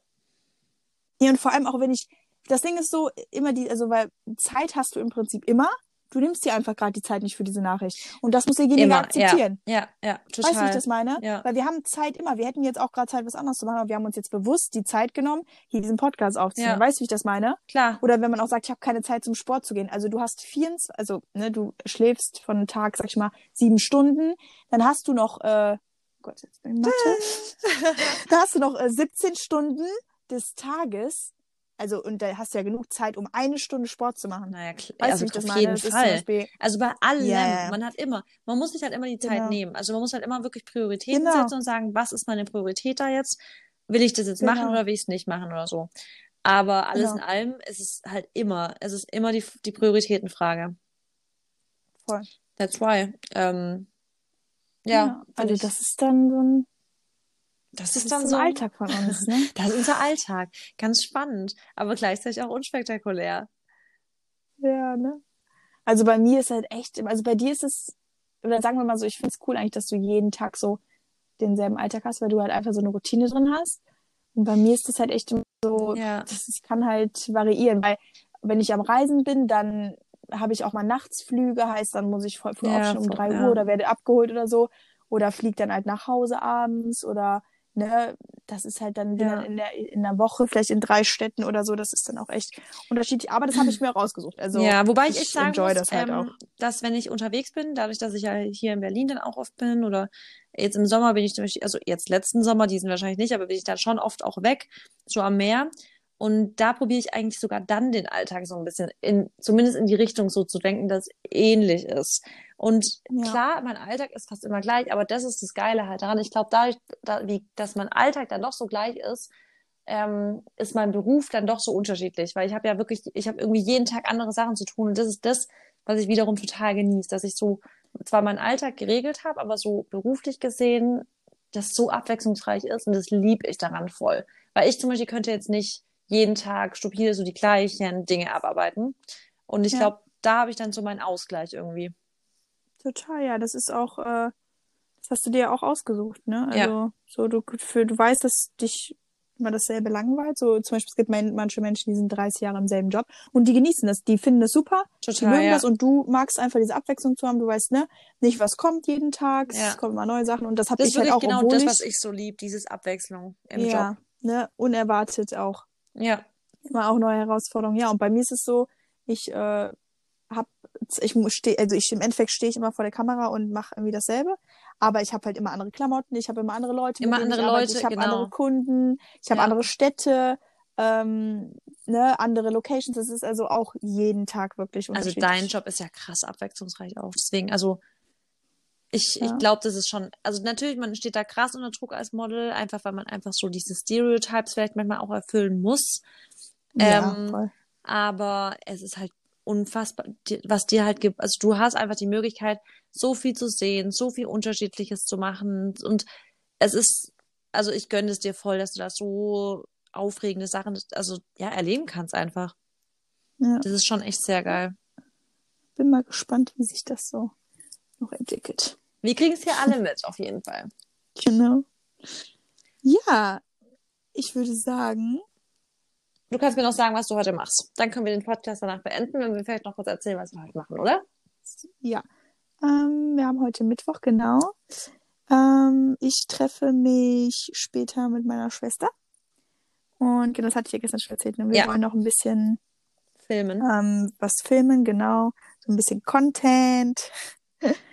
S1: Ja, und vor allem auch, wenn ich, das Ding ist so, immer die, also weil Zeit hast du im Prinzip immer, du nimmst dir einfach gerade die Zeit nicht für diese Nachricht. Und das muss derjenige immer, akzeptieren.
S2: Ja, ja, ja, total.
S1: Weißt du, wie ich das meine? Ja. Weil wir haben Zeit immer. Wir hätten jetzt auch gerade Zeit, was anderes zu machen, aber wir haben uns jetzt bewusst die Zeit genommen, hier diesen Podcast aufzunehmen. Ja. Weißt du, wie ich das meine?
S2: Klar.
S1: Oder wenn man auch sagt, ich habe keine Zeit zum Sport zu gehen. Also du hast 24, also ne, du schläfst von einem Tag, sag ich mal, sieben Stunden, dann hast du noch, äh, Gott, jetzt bin ich Mathe. da hast du noch äh, 17 Stunden des Tages, also, und da hast du ja genug Zeit, um eine Stunde Sport zu machen.
S2: Naja, klar. Also auf jeden Fall. Beispiel, also bei allem. Yeah. Man hat immer, man muss sich halt immer die Zeit genau. nehmen. Also man muss halt immer wirklich Prioritäten genau. setzen und sagen, was ist meine Priorität da jetzt? Will ich das jetzt genau. machen oder will ich es nicht machen oder so? Aber alles genau. in allem ist es halt immer, es ist immer die, die Prioritätenfrage.
S1: Voll.
S2: That's why. Ähm, ja.
S1: also ich, das ist dann so ein
S2: das, das ist dann so ein Alltag von uns, ne? das ist unser Alltag. Ganz spannend, aber gleichzeitig auch unspektakulär.
S1: Ja, ne? Also bei mir ist halt echt, also bei dir ist es, oder sagen wir mal so, ich finde es cool eigentlich, dass du jeden Tag so denselben Alltag hast, weil du halt einfach so eine Routine drin hast. Und bei mir ist das halt echt so, ja. das, das kann halt variieren, weil wenn ich am Reisen bin, dann habe ich auch mal Nachtsflüge, heißt, dann muss ich voll früh ja, aufstehen um drei ja. Uhr oder werde abgeholt oder so. Oder fliege dann halt nach Hause abends oder ne, das ist halt dann ja. in, der, in der Woche, vielleicht in drei Städten oder so, das ist dann auch echt unterschiedlich. Aber das habe ich mir rausgesucht. Also
S2: ja, wobei ich echt sagen muss, das halt ähm, dass wenn ich unterwegs bin, dadurch, dass ich ja hier in Berlin dann auch oft bin oder jetzt im Sommer bin ich zum Beispiel, also jetzt letzten Sommer, diesen wahrscheinlich nicht, aber bin ich dann schon oft auch weg, so am Meer. Und da probiere ich eigentlich sogar dann den Alltag so ein bisschen in, zumindest in die Richtung so zu denken, dass ähnlich ist. Und ja. klar, mein Alltag ist fast immer gleich, aber das ist das Geile halt daran. Ich glaube, dadurch, da, wie, dass mein Alltag dann doch so gleich ist, ähm, ist mein Beruf dann doch so unterschiedlich, weil ich habe ja wirklich, ich habe irgendwie jeden Tag andere Sachen zu tun und das ist das, was ich wiederum total genieße, dass ich so zwar meinen Alltag geregelt habe, aber so beruflich gesehen, das so abwechslungsreich ist und das liebe ich daran voll. Weil ich zum Beispiel könnte jetzt nicht jeden Tag stupide so die gleichen Dinge abarbeiten. Und ich ja. glaube, da habe ich dann so meinen Ausgleich irgendwie.
S1: Total, ja. Das ist auch, äh, das hast du dir ja auch ausgesucht, ne? Also ja. so du für du weißt, dass dich immer dasselbe langweilt. So zum Beispiel, es gibt manche Menschen, die sind 30 Jahre im selben Job und die genießen das, die finden das super, Total, die mögen ja. das und du magst einfach diese Abwechslung zu haben. Du weißt, ne, nicht was kommt jeden Tag, ja. es kommen immer neue Sachen und das habe ich halt auch.
S2: Das ist
S1: genau
S2: das, was ich so lieb, dieses Abwechslung im
S1: ja,
S2: Job.
S1: Ne, unerwartet auch.
S2: Ja.
S1: Immer auch neue Herausforderungen. Ja, und bei mir ist es so, ich äh, hab, ich stehe, also ich im Endeffekt stehe ich immer vor der Kamera und mache irgendwie dasselbe. Aber ich habe halt immer andere Klamotten, ich habe immer andere Leute.
S2: Immer andere ich Leute,
S1: ich habe
S2: genau.
S1: andere Kunden, ich habe ja. andere Städte, ähm, ne, andere Locations. Das ist also auch jeden Tag wirklich
S2: Also dein Job ist ja krass abwechslungsreich auch. Deswegen, also ich, ja. ich glaube, das ist schon, also natürlich, man steht da krass unter Druck als Model, einfach weil man einfach so diese Stereotypes vielleicht manchmal auch erfüllen muss. Ja, ähm, voll. Aber es ist halt unfassbar, was dir halt gibt. Also du hast einfach die Möglichkeit, so viel zu sehen, so viel Unterschiedliches zu machen. Und es ist, also ich gönne es dir voll, dass du da so aufregende Sachen, also ja, erleben kannst einfach. Ja. Das ist schon echt sehr geil.
S1: Bin mal gespannt, wie sich das so noch entwickelt.
S2: Wir kriegen es hier alle mit, auf jeden Fall.
S1: Genau. Ja, ich würde sagen.
S2: Du kannst mir noch sagen, was du heute machst. Dann können wir den Podcast danach beenden, wenn wir vielleicht noch kurz erzählen, was wir heute machen, oder?
S1: Ja. Ähm, wir haben heute Mittwoch, genau. Ähm, ich treffe mich später mit meiner Schwester. Und genau, das hatte ich ja gestern schon erzählt. Ne? Wir ja. wollen noch ein bisschen
S2: filmen.
S1: Ähm, was filmen, genau. So ein bisschen Content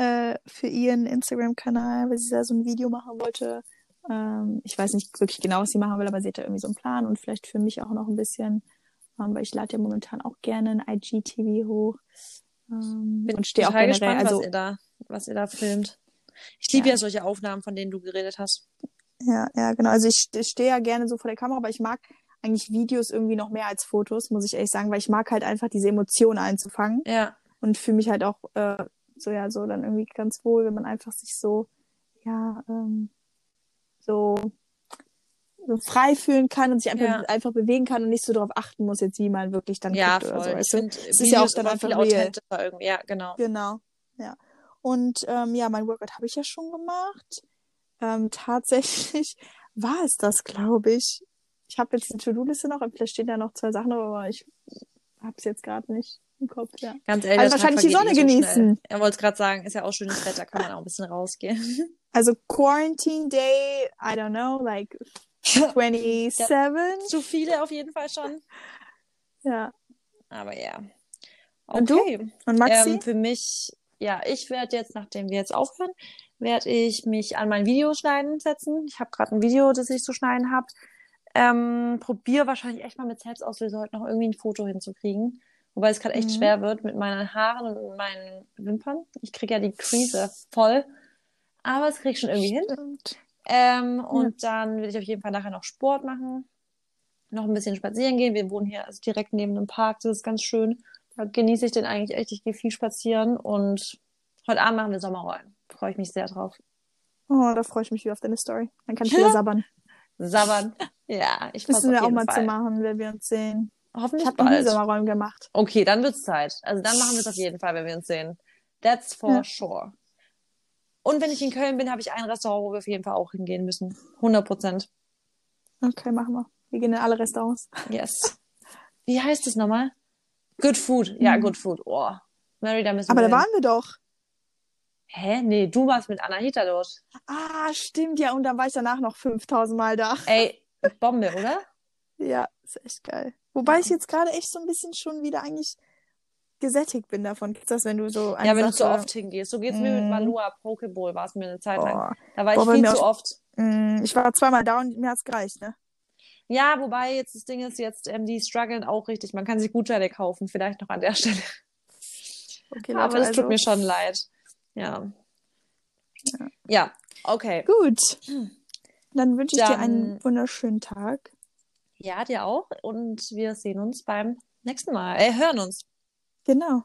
S1: äh, für ihren Instagram-Kanal, weil sie da so ein Video machen wollte. Ähm, ich weiß nicht wirklich genau, was sie machen will, aber sie hat da irgendwie so einen Plan und vielleicht für mich auch noch ein bisschen, ähm, weil ich lade ja momentan auch gerne ein IGTV hoch. Ähm,
S2: Bin und stehe auch generell, gespannt, also, was ihr da, was ihr da filmt. Ich liebe ja. ja solche Aufnahmen, von denen du geredet hast.
S1: Ja, ja, genau. Also ich, ich stehe ja gerne so vor der Kamera, aber ich mag eigentlich Videos irgendwie noch mehr als Fotos, muss ich ehrlich sagen, weil ich mag halt einfach diese Emotionen einzufangen.
S2: Ja.
S1: Und fühle mich halt auch äh, so ja so dann irgendwie ganz wohl, wenn man einfach sich so ja ähm, so so frei fühlen kann und sich einfach, ja. einfach bewegen kann und nicht so darauf achten muss, jetzt wie man wirklich dann
S2: ja, guckt voll. oder so. Ich find, es ist ja auch dann einfach real. Irgendwie. Ja, genau.
S1: Genau, ja. Und ähm, ja, mein Workout habe ich ja schon gemacht. Ähm, tatsächlich war es das, glaube ich. Ich habe jetzt die To-Do-Liste noch, vielleicht stehen da noch zwei Sachen, aber ich habe es jetzt gerade nicht im Kopf, ja.
S2: Ganz ehrlich,
S1: also wahrscheinlich die Sonne genießen.
S2: So er wollte gerade sagen, ist ja auch schönes Wetter, kann man auch ein bisschen rausgehen.
S1: Also Quarantine Day, I don't know, like 27. Ja,
S2: zu viele auf jeden Fall schon.
S1: Ja.
S2: Aber ja.
S1: Okay. Und du? Und Maxi?
S2: Ähm, für mich, ja, ich werde jetzt, nachdem wir jetzt aufhören, werde ich mich an mein Videoschneiden setzen. Ich habe gerade ein Video, das ich zu schneiden habe. Ähm, probiere wahrscheinlich echt mal mit Selbstauslöser heute noch irgendwie ein Foto hinzukriegen. Wobei es gerade echt mhm. schwer wird mit meinen Haaren und meinen Wimpern. Ich kriege ja die Krise voll. Aber es kriege ich schon irgendwie hin. Ähm, und ja. dann will ich auf jeden Fall nachher noch Sport machen. Noch ein bisschen spazieren gehen. Wir wohnen hier also direkt neben einem Park. Das ist ganz schön. Da genieße ich den eigentlich echt. Ich gehe viel spazieren. Und heute Abend machen wir Sommerrollen. Freue ich mich sehr drauf.
S1: Oh, da freue ich mich wieder auf deine Story. Dann kann ich wieder sabbern.
S2: sabbern. Ja, ich
S1: mich. wir auch mal Fall. zu machen, wenn wir uns sehen.
S2: Hoffentlich
S1: ich habe nie Sommerräumen gemacht.
S2: Okay, dann wird's Zeit. Also dann machen wir es auf jeden Fall, wenn wir uns sehen. That's for ja. sure. Und wenn ich in Köln bin, habe ich ein Restaurant, wo wir auf jeden Fall auch hingehen müssen. 100 Prozent.
S1: Okay, machen wir. Wir gehen in alle Restaurants.
S2: Yes. Wie heißt es nochmal? Good Food. Ja, mhm. Good Food. Oh. Mary, da müssen
S1: Aber
S2: wir
S1: da waren wir doch.
S2: Hä? Nee, du warst mit Anahita dort.
S1: Ah, stimmt, ja. Und dann war ich danach noch 5000 Mal da.
S2: Ey, Bombe, oder?
S1: ja, ist echt geil. Wobei ja. ich jetzt gerade echt so ein bisschen schon wieder eigentlich gesättigt bin davon. Kennst du das, wenn du so
S2: Ja, wenn Sache... du zu oft hingehst. So geht's mm. mir mit Malua Pokeball, war es mir eine Zeit lang. Da war ich Boah, viel zu oft.
S1: Mm, ich war zweimal da und mir hat's gereicht, ne?
S2: Ja, wobei jetzt das Ding ist jetzt, ähm, die strugglen auch richtig. Man kann sich Gutscheine kaufen, vielleicht noch an der Stelle. Okay, Leute, Aber das also... tut mir schon leid. Ja. Ja, ja okay.
S1: Gut. Dann wünsche ich Dann... dir einen wunderschönen Tag.
S2: Ja, dir auch. Und wir sehen uns beim nächsten Mal. Äh, hören uns.
S1: Genau.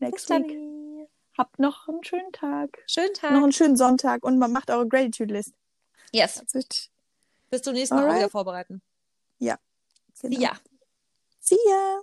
S1: Next week. Habt noch einen schönen Tag.
S2: Schönen Tag.
S1: Noch einen schönen Sonntag und man macht eure Gratitude-List.
S2: Yes. Bis zum nächsten Mal wieder vorbereiten.
S1: Ja.
S2: Genau. See ya.
S1: See ya.